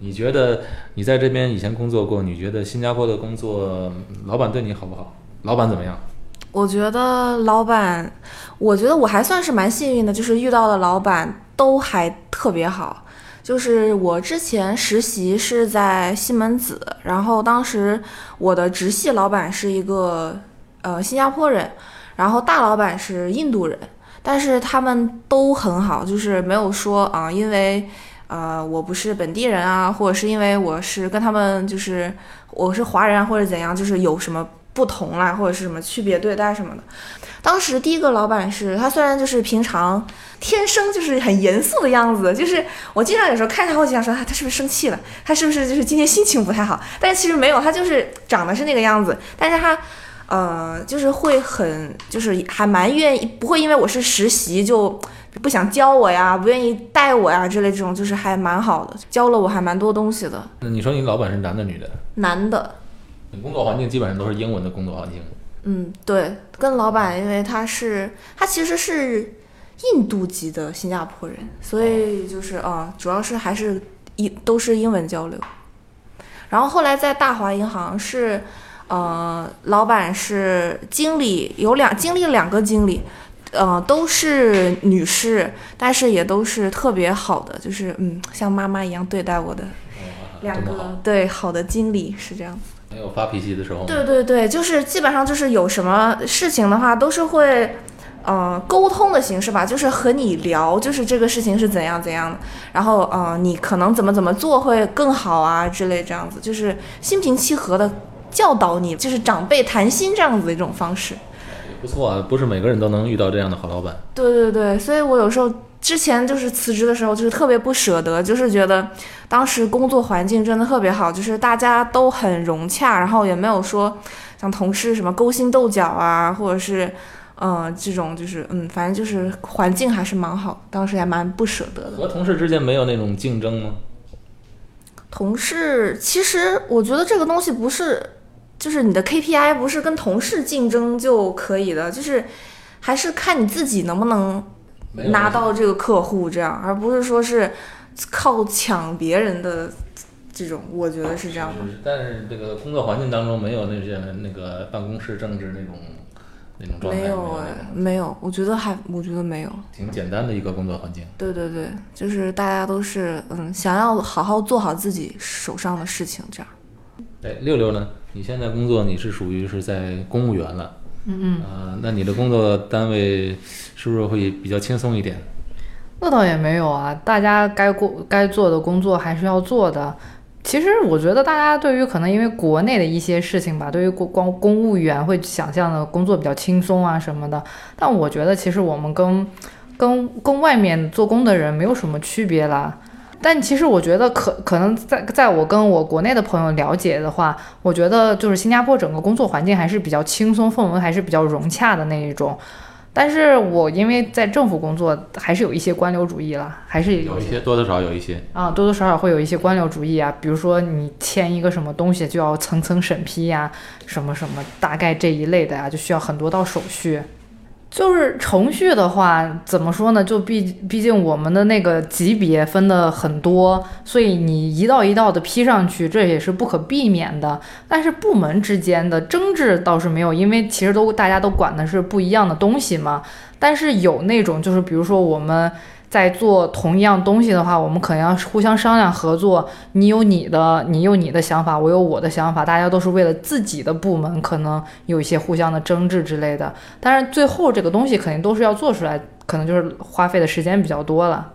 [SPEAKER 1] 你觉得你在这边以前工作过，你觉得新加坡的工作老板对你好不好？老板怎么样？
[SPEAKER 2] 我觉得老板，我觉得我还算是蛮幸运的，就是遇到的老板都还特别好。就是我之前实习是在西门子，然后当时我的直系老板是一个呃新加坡人，然后大老板是印度人，但是他们都很好，就是没有说啊、因为呃我不是本地人啊，或者是因为我是跟他们就是我是华人，或者怎样，就是有什么不同啦，或者是什么区别对待什么的。当时第一个老板是他，虽然就是平常天生就是很严肃的样子，就是我经常有时候看他，我就想说他他是不是生气了，他是不是就是今天心情不太好？但其实没有，他就是长得是那个样子，但是他。呃，就是会很，就是还蛮愿意，不会因为我是实习就不想教我呀，不愿意带我呀之类这种，就是还蛮好的，教了我还蛮多东西的。
[SPEAKER 1] 那你说你老板是男的女的？
[SPEAKER 2] 男的，
[SPEAKER 1] 你工作环境基本上都是英文的工作环境。
[SPEAKER 2] 嗯，对，跟老板，因为他是他其实是印度籍的新加坡人，所以就是啊、主要是还是一都是英文交流。然后后来在大华银行是，呃，老板是经理，有两经历两个经理，呃，都是女士，但是也都是特别好的，就是嗯，像妈妈一样对待我的两个对好的经理是这样子。
[SPEAKER 1] 没有发脾气的时候吗？
[SPEAKER 2] 对对对，就是基本上就是有什么事情的话，都是会，呃，沟通的形式吧，就是和你聊，就是这个事情是怎样怎样的，然后呃，你可能怎么怎么做会更好啊之类这样子，就是心平气和的教导你，就是长辈谈心这样子的一种方式。
[SPEAKER 1] 不错啊，不是每个人都能遇到这样的好老板。
[SPEAKER 2] 对对对，所以我有时候之前就是辞职的时候，就是特别不舍得，就是觉得当时工作环境真的特别好，就是大家都很融洽，然后也没有说像同事什么勾心斗角啊，或者是嗯、呃这种就是嗯，反正就是环境还是蛮好，当时还蛮不舍得的。
[SPEAKER 1] 和同事之间没有那种竞争吗？
[SPEAKER 2] 同事其实我觉得这个东西不是，就是你的 KPI 不是跟同事竞争就可以的，就是还是看你自己能不能拿到这个客户，这样，而不是说是靠抢别人的这种，我觉得是这样的。
[SPEAKER 1] 但是这个工作环境当中没有那些那个办公室政治那种那种状态，
[SPEAKER 2] 没有哎，没有，我觉得还，我觉得没有。
[SPEAKER 1] 挺简单的一个工作环境。
[SPEAKER 2] 对对对，就是大家都是嗯，想要好好做好自己手上的事情，这样。
[SPEAKER 1] 哎，六六呢？你现在工作你是属于是在公务员了，
[SPEAKER 3] 嗯嗯，
[SPEAKER 1] 呃、那你的工作单位是不是会比较轻松一点？
[SPEAKER 3] 那倒也没有啊，大家该过该做的工作还是要做的。其实我觉得大家对于可能因为国内的一些事情吧，对于公光公务员会想象的工作比较轻松啊什么的，但我觉得其实我们跟跟跟外面做工的人没有什么区别啦。但其实我觉得可可能在在我跟我国内的朋友了解的话，我觉得就是新加坡整个工作环境还是比较轻松，氛围还是比较融洽的那一种。但是我因为在政府工作，还是有一些官僚主义啦，还是
[SPEAKER 1] 有一些多多少少有一些。
[SPEAKER 3] 啊，多多少少会有一些官僚主义啊，比如说你签一个什么东西就要层层审批呀、什么什么，大概这一类的呀、就需要很多道手续。就是程序的话，怎么说呢？就毕毕竟我们的那个级别分的很多，所以你一道一道的批上去，这也是不可避免的。但是部门之间的争执倒是没有，因为其实都大家都管的是不一样的东西嘛。但是有那种就是比如说我们在做同一样东西的话，我们可能要互相商量合作。你有你的，你有你的想法，我有我的想法，大家都是为了自己的部门，可能有一些互相的争执之类的。但是最后这个东西肯定都是要做出来，可能就是花费的时间比较多了。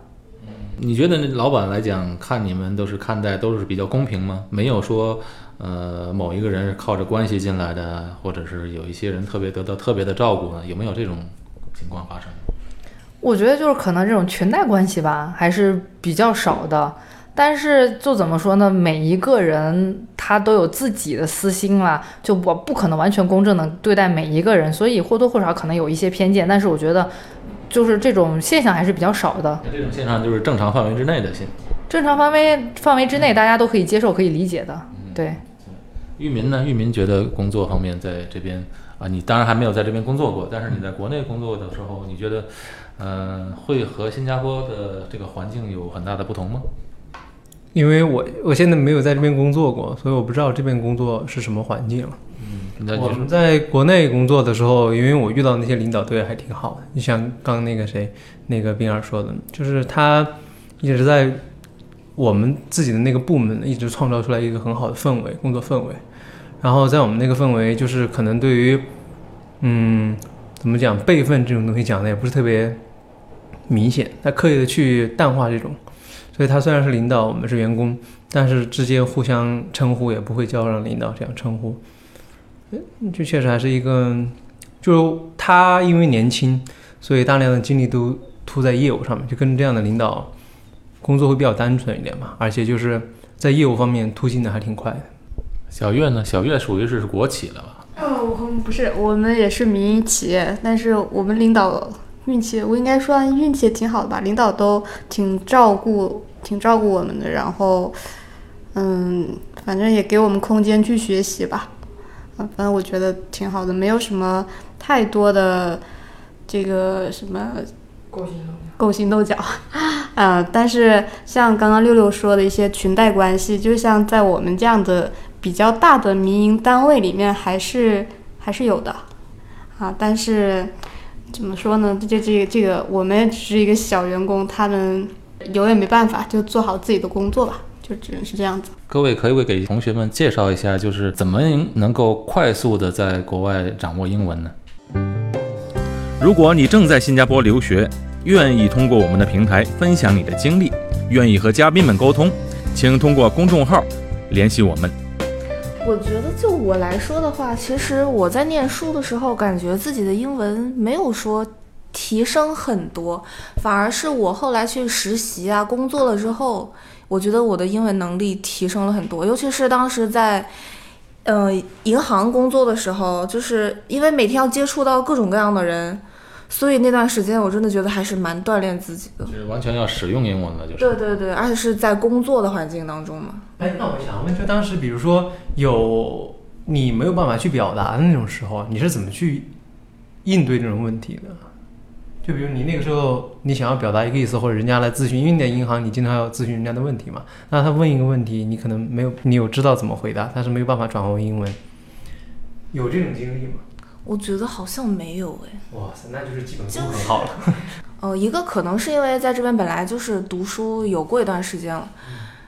[SPEAKER 1] 你觉得老板来讲，看你们都是看待都是比较公平吗？没有说，呃，某一个人是靠着关系进来的，或者是有一些人特别得到特别的照顾呢？有没有这种情况发生？
[SPEAKER 3] 我觉得就是可能这种裙带关系吧，还是比较少的。但是就怎么说呢？每一个人他都有自己的私心啦，就我不可能完全公正的对待每一个人，所以或多或少可能有一些偏见。但是我觉得，就是这种现象还是比较少的。
[SPEAKER 1] 那这种现象就是正常范围之内的现。
[SPEAKER 3] 正常范围范围之内，大家都可以接受、可以理解的。对。
[SPEAKER 1] 玉民呢？玉民觉得工作方面在这边啊，你当然还没有在这边工作过，但是你在国内工作的时候，你觉得，嗯，会和新加坡的这个环境有很大的不同吗？
[SPEAKER 4] 因为我我现在没有在这边工作过，所以我不知道这边工作是什么环境了。
[SPEAKER 1] 嗯，
[SPEAKER 4] 我们在国内工作的时候，因为我遇到那些领导对还挺好的。你像刚那个谁，那个冰儿说的，就是他一直在我们自己的那个部门一直创造出来一个很好的氛围，工作氛围。然后在我们那个氛围，就是可能对于，嗯，怎么讲辈分这种东西讲的也不是特别明显，他刻意的去淡化这种。所以他虽然是领导，我们是员工，但是之间互相称呼也不会叫上领导这样称呼。就确实还是一个，就他因为年轻，所以大量的精力都突在业务上面，就跟这样的领导工作会比较单纯一点嘛，而且就是在业务方面突进的还挺快的。
[SPEAKER 1] 小月呢？小月属于是国企了吧？
[SPEAKER 5] 不是，我们也是民营企业，但是我们领导。运气，我应该说运气也挺好的吧，领导都挺照顾，挺照顾我们的。然后，嗯，反正也给我们空间去学习吧。嗯，反正我觉得挺好的，没有什么太多的这个什么
[SPEAKER 3] 勾心
[SPEAKER 5] 勾心斗角。啊，但是像刚刚六六说的一些裙带关系，就像在我们这样的比较大的民营单位里面，还是还是有的。啊，但是。怎么说呢？这这这个，我们只是一个小员工，他们有也没办法，就做好自己的工作吧，就只能是这样子。
[SPEAKER 1] 各位可以不给同学们介绍一下，就是怎么能够快速的在国外掌握英文呢？
[SPEAKER 6] 如果你正在新加坡留学，愿意通过我们的平台分享你的经历，愿意和嘉宾们沟通，请通过公众号联系我们。
[SPEAKER 2] 我觉得就我来说的话，其实我在念书的时候，感觉自己的英文没有说提升很多，反而是我后来去实习啊、工作了之后，我觉得我的英文能力提升了很多。尤其是当时在，呃，银行工作的时候，就是因为每天要接触到各种各样的人。所以那段时间我真的觉得还是蛮锻炼自己的，
[SPEAKER 1] 就是完全要使用英文的，就是。
[SPEAKER 2] 对对对，而且是在工作的环境当中嘛。
[SPEAKER 4] 哎，那我想问，就当时比如说有你没有办法去表达的那种时候，你是怎么去应对这种问题的？就比如你那个时候你想要表达一个意思，或者人家来咨询，因为你在银行你经常要咨询人家的问题嘛，那他问一个问题，你可能没有你有知道怎么回答，但是没有办法转换为英文，有这种经历吗？
[SPEAKER 2] 我觉得好像没有哎，
[SPEAKER 4] 哇塞，那就是基本功很好了。
[SPEAKER 2] 呃，一个可能是因为在这边本来就是读书有过一段时间了，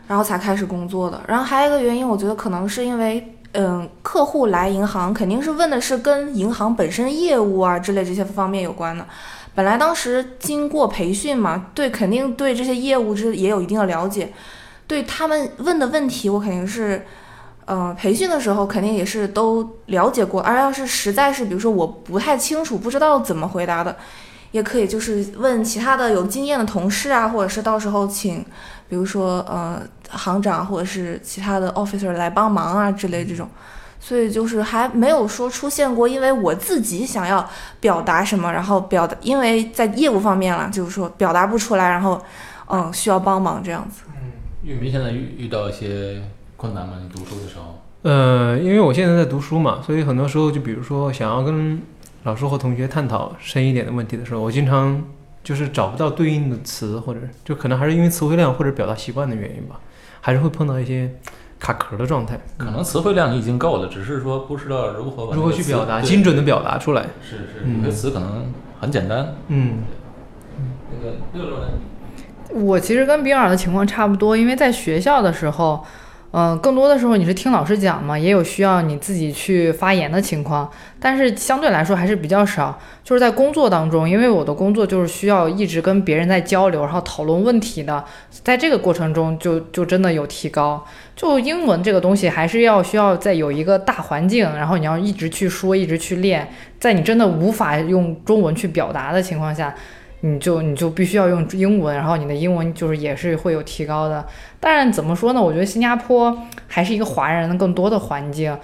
[SPEAKER 2] 然后才开始工作的。然后还有一个原因，我觉得可能是因为，嗯，客户来银行肯定是问的是跟银行本身业务啊之类这些方面有关的。本来当时经过培训嘛，对，肯定对这些业务是也有一定的了解。对他们问的问题，我肯定是。呃，培训的时候肯定也是都了解过，而要是实在是，比如说我不太清楚，不知道怎么回答的，也可以就是问其他的有经验的同事啊，或者是到时候请，比如说呃行长或者是其他的 officer 来帮忙啊之类这种，所以就是还没有说出现过，因为我自己想要表达什么，然后表达，因为在业务方面了，就是说表达不出来，然后嗯需要帮忙这样子。
[SPEAKER 1] 嗯，玉明现在遇遇到一些。困难吗？你读书的时候？
[SPEAKER 4] 呃，因为我现在在读书嘛，所以很多时候就比如说想要跟老师或同学探讨深一点的问题的时候，我经常就是找不到对应的词，或者就可能还是因为词汇量或者表达习惯的原因吧，还是会碰到一些卡壳的状态。
[SPEAKER 1] 可能词汇量已经够了，只是说不知道如何
[SPEAKER 4] 如何去表达，精准的表达出来。
[SPEAKER 1] 是是，有些词可能很简单。
[SPEAKER 4] 嗯。
[SPEAKER 1] 那个六六呢？
[SPEAKER 3] 我其实跟比尔的情况差不多，因为在学校的时候。嗯，更多的时候你是听老师讲嘛，也有需要你自己去发言的情况，但是相对来说还是比较少。就是在工作当中，因为我的工作就是需要一直跟别人在交流，然后讨论问题的，在这个过程中就就真的有提高。就英文这个东西，还是要需要在有一个大环境，然后你要一直去说，一直去练，在你真的无法用中文去表达的情况下。你就你就必须要用英文，然后你的英文就是也是会有提高的。但是怎么说呢？我觉得新加坡还是一个华人更多的环境，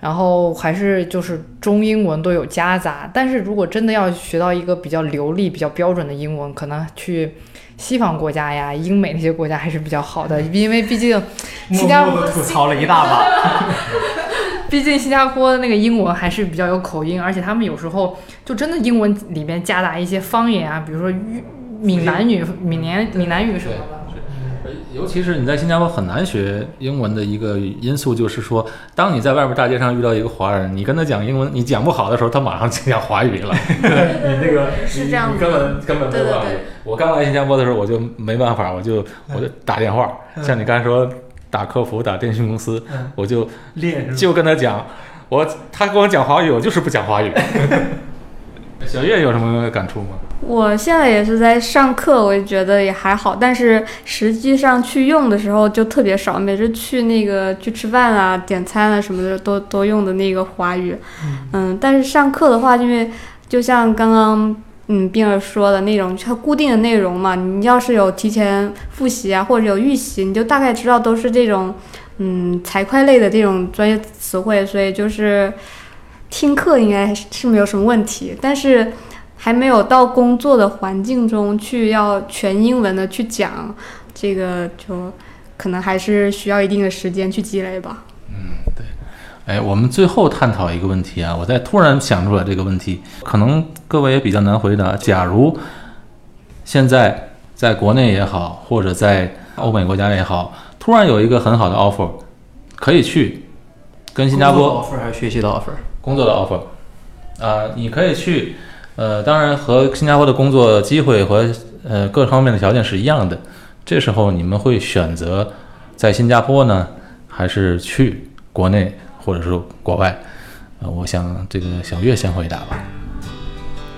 [SPEAKER 3] 然后还是就是中英文都有夹杂。但是如果真的要学到一个比较流利、比较标准的英文，可能去西方国家呀、英美那些国家还是比较好的，因为毕竟新加坡
[SPEAKER 4] 吐槽了一大把。
[SPEAKER 3] 毕竟新加坡的那个英文还是比较有口音，而且他们有时候就真的英文里面夹杂一些方言啊，比如说闽南语、闽南闽南语什么的。
[SPEAKER 1] 尤其是你在新加坡很难学英文的一个因素，就是说，当你在外边大街上遇到一个华人，你跟他讲英文，你讲不好的时候，他马上就讲华语了。你那个
[SPEAKER 2] 是这样
[SPEAKER 1] 子，根本根本没办法。我刚来新加坡的时候，我就没办法，我就我就打电话，像你刚才说。打客服，打电信公司，我就
[SPEAKER 4] 练，
[SPEAKER 1] 就跟他讲，我他跟我讲华语，我就是不讲华语。小月有什么感触吗？
[SPEAKER 5] 我现在也是在上课，我也觉得也还好，但是实际上去用的时候就特别少，每次去那个去吃饭啊、点餐啊什么的，都都用的那个华语。嗯，但是上课的话，因为就像刚刚。嗯，冰儿说的那种，它固定的内容嘛，你要是有提前复习啊，或者有预习，你就大概知道都是这种，嗯，财会类的这种专业词汇，所以就是听课应该是没有什么问题。但是还没有到工作的环境中去要全英文的去讲，这个就可能还是需要一定的时间去积累吧。
[SPEAKER 1] 嗯，对哎，我们最后探讨一个问题啊！我在突然想出来这个问题，可能各位也比较难回答。假如现在在国内也好，或者在欧美国家也好，突然有一个很好的 offer，可以去跟新加坡
[SPEAKER 4] offer 还是学习的 offer？
[SPEAKER 1] 工作的 offer 啊，你可以去，呃，当然和新加坡的工作机会和呃各方面的条件是一样的。这时候你们会选择在新加坡呢，还是去国内？或者说国外，呃，我想这个小月先回答吧。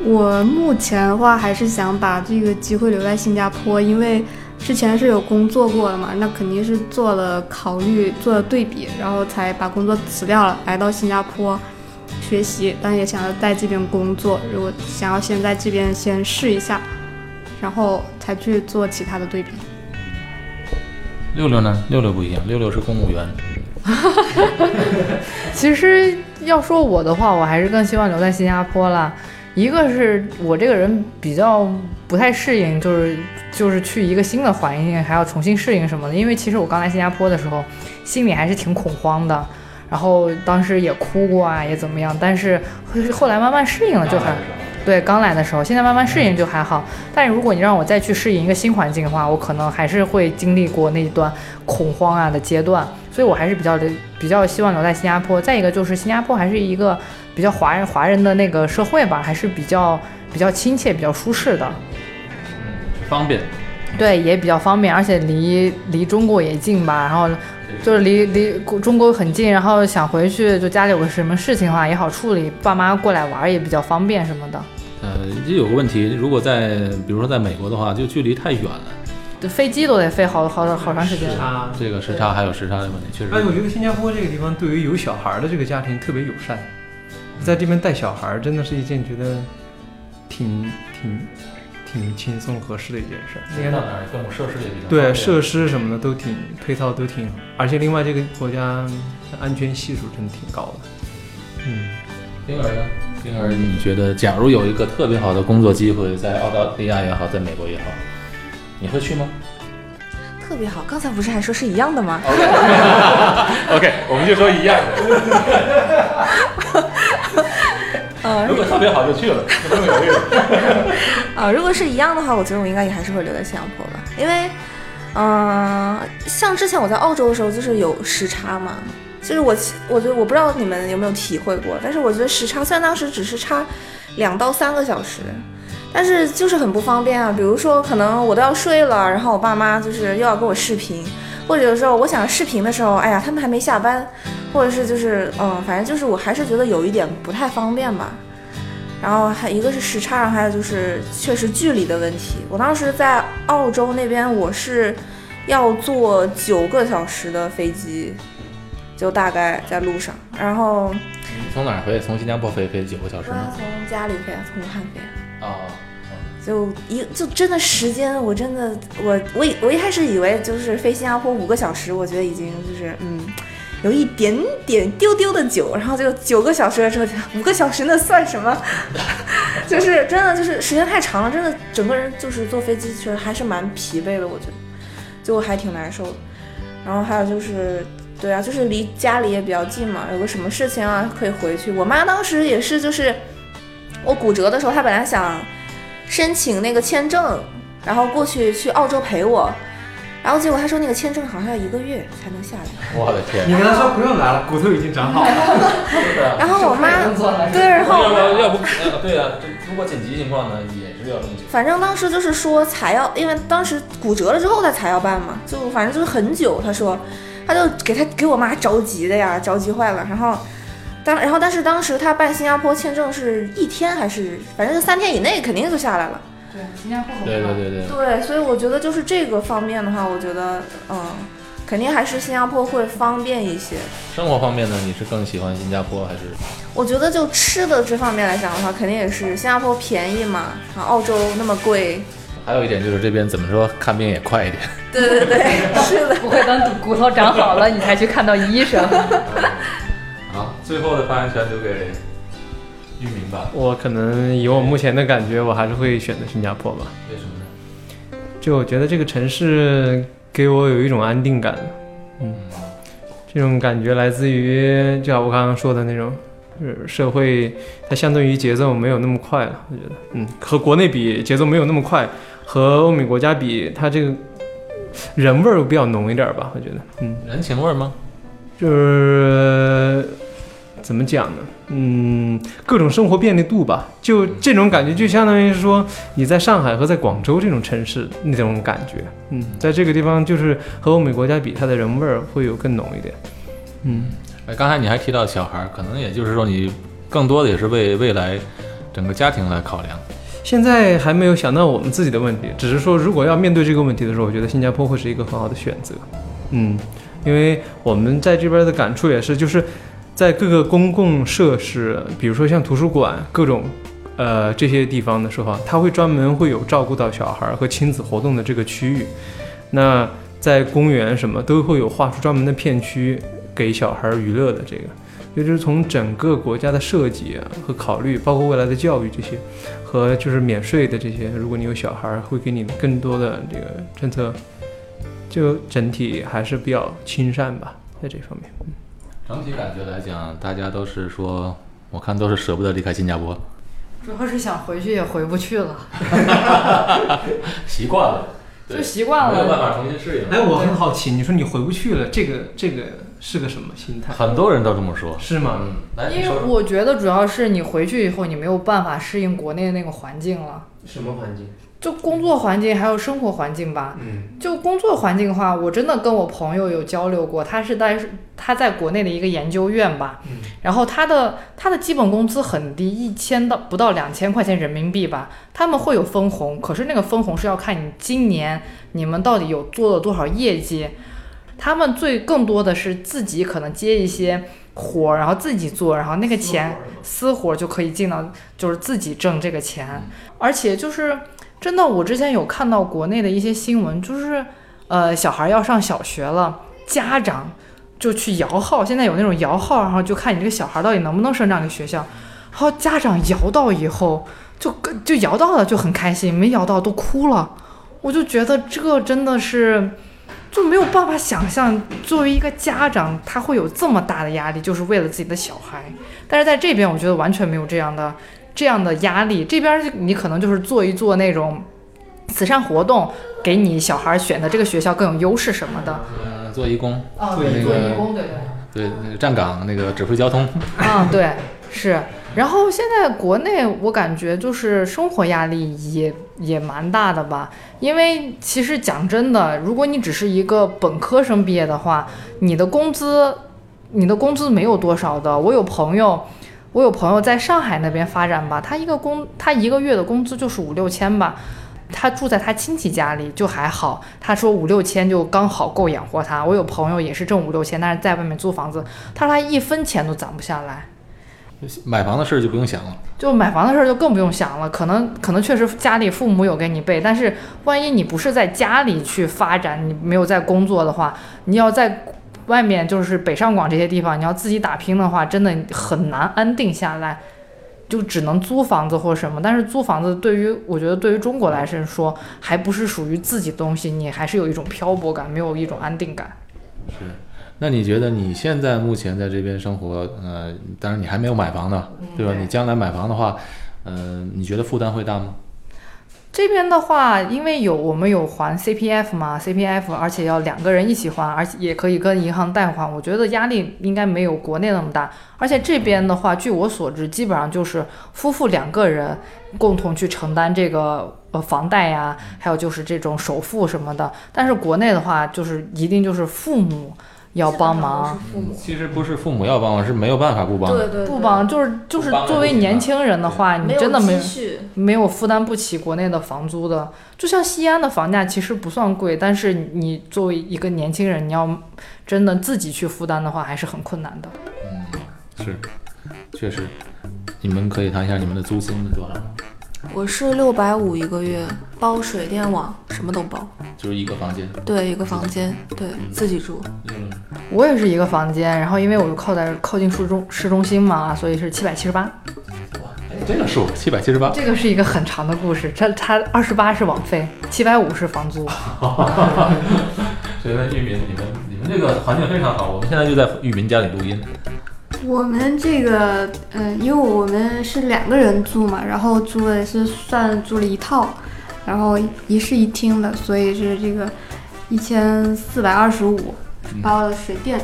[SPEAKER 5] 我目前的话还是想把这个机会留在新加坡，因为之前是有工作过的嘛，那肯定是做了考虑，做了对比，然后才把工作辞掉了，来到新加坡学习，但也想要在这边工作。如果想要先在这边先试一下，然后才去做其他的对比。
[SPEAKER 1] 六六呢？六六不一样，六六是公务员。
[SPEAKER 3] 其实要说我的话，我还是更希望留在新加坡了。一个是我这个人比较不太适应，就是就是去一个新的环境还要重新适应什么的。因为其实我刚来新加坡的时候，心里还是挺恐慌的，然后当时也哭过啊，也怎么样。但是后来慢慢适应了，就很。对，刚来的时候，现在慢慢适应就还好。但是如果你让我再去适应一个新环境的话，我可能还是会经历过那一段恐慌啊的阶段。所以我还是比较的比较希望留在新加坡。再一个就是新加坡还是一个比较华人华人的那个社会吧，还是比较比较亲切、比较舒适的，
[SPEAKER 1] 方便。
[SPEAKER 3] 对，也比较方便，而且离离中国也近吧。然后就是离离中国很近，然后想回去就家里有个什么事情的话也好处理，爸妈过来玩也比较方便什么的。
[SPEAKER 1] 呃，就有个问题，如果在比如说在美国的话，就距离太远了，
[SPEAKER 3] 飞机都得飞好好好长时间。
[SPEAKER 4] 时差，
[SPEAKER 1] 这个时差还有时差的问题，确实。
[SPEAKER 4] 哎，我觉得新加坡这个地方对于有小孩的这个家庭特别友善，在这边带小孩真的是一件觉得挺挺挺轻松合适的一件事。
[SPEAKER 1] 那边到哪儿各种设施也比较
[SPEAKER 4] 对，设施什么的都挺配套都挺，而且另外这个国家安全系数真的挺高的。
[SPEAKER 1] 嗯，婴儿呢？婴儿，你觉得，假如有一个特别好的工作机会，在澳大利亚也好，在美国也好，你会去吗？
[SPEAKER 2] 特别好，刚才不是还说是一样的吗
[SPEAKER 1] ？OK，我们就说一样的。如果特别好就去了，不用犹豫。
[SPEAKER 2] 啊，如果是一样的话，我觉得我应该也还是会留在新加坡吧，因为，嗯，像之前我在澳洲的时候，就是有时差嘛。就是我，我觉得我不知道你们有没有体会过，但是我觉得时差虽然当时只是差两到三个小时，但是就是很不方便啊。比如说，可能我都要睡了，然后我爸妈就是又要跟我视频，或者有时候我想视频的时候，哎呀，他们还没下班，或者是就是嗯，反正就是我还是觉得有一点不太方便吧。然后还一个是时差，还有就是确实距离的问题。我当时在澳洲那边，我是要坐九个小时的飞机，就大概在路上。然后
[SPEAKER 1] 从哪儿飞？从新加坡飞飞九个小时吗？
[SPEAKER 2] 从家里飞，从武汉飞。
[SPEAKER 1] 哦。
[SPEAKER 2] 就一就真的时间，我真的我我我一开始以为就是飞新加坡五个小时，我觉得已经就是嗯，有一点点丢丢的久，然后就九个小时之后，五个小时那算什么？就是真的就是时间太长了，真的整个人就是坐飞机其实还是蛮疲惫的，我觉得就还挺难受的。然后还有就是对啊，就是离家里也比较近嘛，有个什么事情啊可以回去。我妈当时也是就是我骨折的时候，他本来想。申请那个签证，然后过去去澳洲陪我，然后结果他说那个签证好像要一个月才能下来。
[SPEAKER 1] 我的天！
[SPEAKER 4] 你跟他说不用来了，骨头已经长好了。
[SPEAKER 2] 然后我妈对，然后
[SPEAKER 1] 要要不对啊，如果紧急情况呢，也是要申请。
[SPEAKER 2] 反正当时就是说才要，因为当时骨折了之后他才要办嘛，就反正就是很久。他说，他就给他给我妈着急的呀，着急坏了。然后。当然后，但是当时他办新加坡签证是一天还是，反正就三天以内肯定就下来了。
[SPEAKER 3] 对，新加坡
[SPEAKER 1] 对对对对。
[SPEAKER 2] 对，所以我觉得就是这个方面的话，我觉得嗯，肯定还是新加坡会方便一些。
[SPEAKER 1] 生活方面呢，你是更喜欢新加坡还是？
[SPEAKER 2] 我觉得就吃的这方面来讲的话，肯定也是新加坡便宜嘛，啊，澳洲那么贵。
[SPEAKER 1] 还有一点就是这边怎么说，看病也快一点。
[SPEAKER 2] 对对对，是的，
[SPEAKER 3] 不会等骨头长好了你才去看到医生。
[SPEAKER 1] 好，最后的发言权留给玉明吧。
[SPEAKER 4] 我可能以我目前的感觉，我还是会选择新加坡吧。
[SPEAKER 1] 为什么呢？
[SPEAKER 4] 就我觉得这个城市给我有一种安定感。嗯，这种感觉来自于，就像我刚刚说的那种，是社会它相对于节奏没有那么快了。我觉得，嗯，和国内比节奏没有那么快，和欧美国家比，它这个人味儿比较浓一点吧。我觉得，嗯，
[SPEAKER 1] 人情味儿吗？
[SPEAKER 4] 就是。怎么讲呢？嗯，各种生活便利度吧，就这种感觉，就相当于是说你在上海和在广州这种城市那种感觉。嗯，在这个地方，就是和欧美国家比，它的人味儿会有更浓一点。嗯，
[SPEAKER 1] 哎，刚才你还提到小孩，可能也就是说你更多的也是为未来整个家庭来考量。
[SPEAKER 4] 现在还没有想到我们自己的问题，只是说如果要面对这个问题的时候，我觉得新加坡会是一个很好的选择。嗯，因为我们在这边的感触也是，就是。在各个公共设施，比如说像图书馆各种，呃这些地方的时候，他会专门会有照顾到小孩和亲子活动的这个区域。那在公园什么都会有划出专门的片区给小孩娱乐的这个，也就是从整个国家的设计和考虑，包括未来的教育这些，和就是免税的这些，如果你有小孩，会给你更多的这个政策，就整体还是比较亲善吧，在这方面。
[SPEAKER 1] 整体感觉来讲，大家都是说，我看都是舍不得离开新加坡，
[SPEAKER 3] 主要是想回去也回不去了，
[SPEAKER 1] 习惯了，
[SPEAKER 3] 就习惯了，
[SPEAKER 1] 没有办法重新适应。
[SPEAKER 4] 哎，我很好奇，你说你回不去了，这个这个是个什么心态？
[SPEAKER 1] 很多人都这么说，
[SPEAKER 4] 是吗？
[SPEAKER 1] 嗯，
[SPEAKER 3] 因为我觉得主要是你回去以后，你没有办法适应国内的那个环境了。
[SPEAKER 4] 什么环境？
[SPEAKER 3] 就工作环境还有生活环境吧。
[SPEAKER 4] 嗯，
[SPEAKER 3] 就工作环境的话，我真的跟我朋友有交流过，他是在他在国内的一个研究院吧。
[SPEAKER 4] 嗯，
[SPEAKER 3] 然后他的他的基本工资很低，一千到不到两千块钱人民币吧。他们会有分红，可是那个分红是要看你今年你们到底有做了多少业绩。他们最更多的是自己可能接一些活儿，然后自己做，然后那个钱私活就可以进到，就是自己挣这个钱，而且就是。真的，我之前有看到国内的一些新闻，就是，呃，小孩要上小学了，家长就去摇号，现在有那种摇号，然后就看你这个小孩到底能不能升这样一个学校，然后家长摇到以后，就就摇到了就很开心，没摇到都哭了，我就觉得这真的是就没有办法想象，作为一个家长，他会有这么大的压力，就是为了自己的小孩，但是在这边，我觉得完全没有这样的。这样的压力，这边你可能就是做一做那种慈善活动，给你小孩选的这个学校更有优势什么的。
[SPEAKER 1] 嗯，做义工。
[SPEAKER 3] 哦，对，做义工，对
[SPEAKER 1] 对。对，那个站岗，那个指挥交通。
[SPEAKER 3] 啊，对，是。然后现在国内我感觉就是生活压力也也蛮大的吧，因为其实讲真的，如果你只是一个本科生毕业的话，你的工资你的工资没有多少的。我有朋友，我有朋友在上海那边发展吧，他一个工他一个月的工资就是五六千吧。他住在他亲戚家里就还好，他说五六千就刚好够养活他。我有朋友也是挣五六千，但是在外面租房子，他说他一分钱都攒不下来。
[SPEAKER 1] 买房的事儿就不用想了，
[SPEAKER 3] 就买房的事儿就更不用想了。可能可能确实家里父母有给你备，但是万一你不是在家里去发展，你没有在工作的话，你要在外面就是北上广这些地方，你要自己打拼的话，真的很难安定下来。就只能租房子或什么，但是租房子对于我觉得对于中国来说，还不是属于自己东西，你还是有一种漂泊感，没有一种安定感。
[SPEAKER 1] 是，那你觉得你现在目前在这边生活，呃，当然你还没有买房呢，对吧？你将来买房的话，呃，你觉得负担会大吗？
[SPEAKER 3] 这边的话，因为有我们有还 CPF 嘛，CPF，而且要两个人一起还，而且也可以跟银行贷款，我觉得压力应该没有国内那么大。而且这边的话，据我所知，基本上就是夫妇两个人共同去承担这个呃房贷呀，还有就是这种首付什么的。但是国内的话，就是一定就是父母。要帮忙，
[SPEAKER 1] 其实不是父母要帮忙，是没有办法不帮。
[SPEAKER 2] 对对，
[SPEAKER 3] 不帮就是就是作为年轻人的话，你真的没没有负担不起国内的房租的。就像西安的房价其实不算贵，但是你作为一个年轻人，你要真的自己去负担的话，还是很困难的。
[SPEAKER 1] 嗯，是，确实。你们可以谈一下你们的租金是多少吗？
[SPEAKER 2] 我是六百五一个月，包水电网，什么都包，
[SPEAKER 1] 就是一个房间。
[SPEAKER 2] 对，一个房间，对自己住。
[SPEAKER 3] 嗯，我也是一个房间，然后因为我就靠在靠近市中市中心嘛，所以是七百七十八。
[SPEAKER 1] 哇，这个数七百七十八，
[SPEAKER 3] 这个是一个很长的故事。它它二十八是网费，七百五是房租。
[SPEAKER 1] 所以，玉民，你们你们这个环境非常好，我们现在就在玉民家里录音。
[SPEAKER 5] 我们这个，嗯，因为我们是两个人住嘛，然后租的是算租了一套，然后一室一厅的，所以是这个一千四百二十五，包了水电。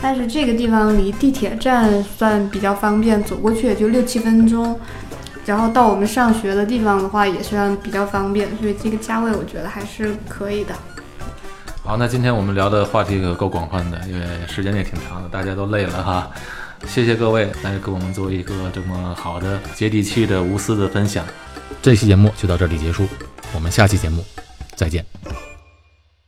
[SPEAKER 5] 但是这个地方离地铁站算比较方便，走过去也就六七分钟。然后到我们上学的地方的话，也算比较方便，所以这个价位我觉得还是可以的。
[SPEAKER 1] 好，那今天我们聊的话题可够广泛的，因为时间也挺长的，大家都累了哈。谢谢各位来给我们做一个这么好的、接地气的、无私的分享。这期节目就到这里结束，我们下期节目再见。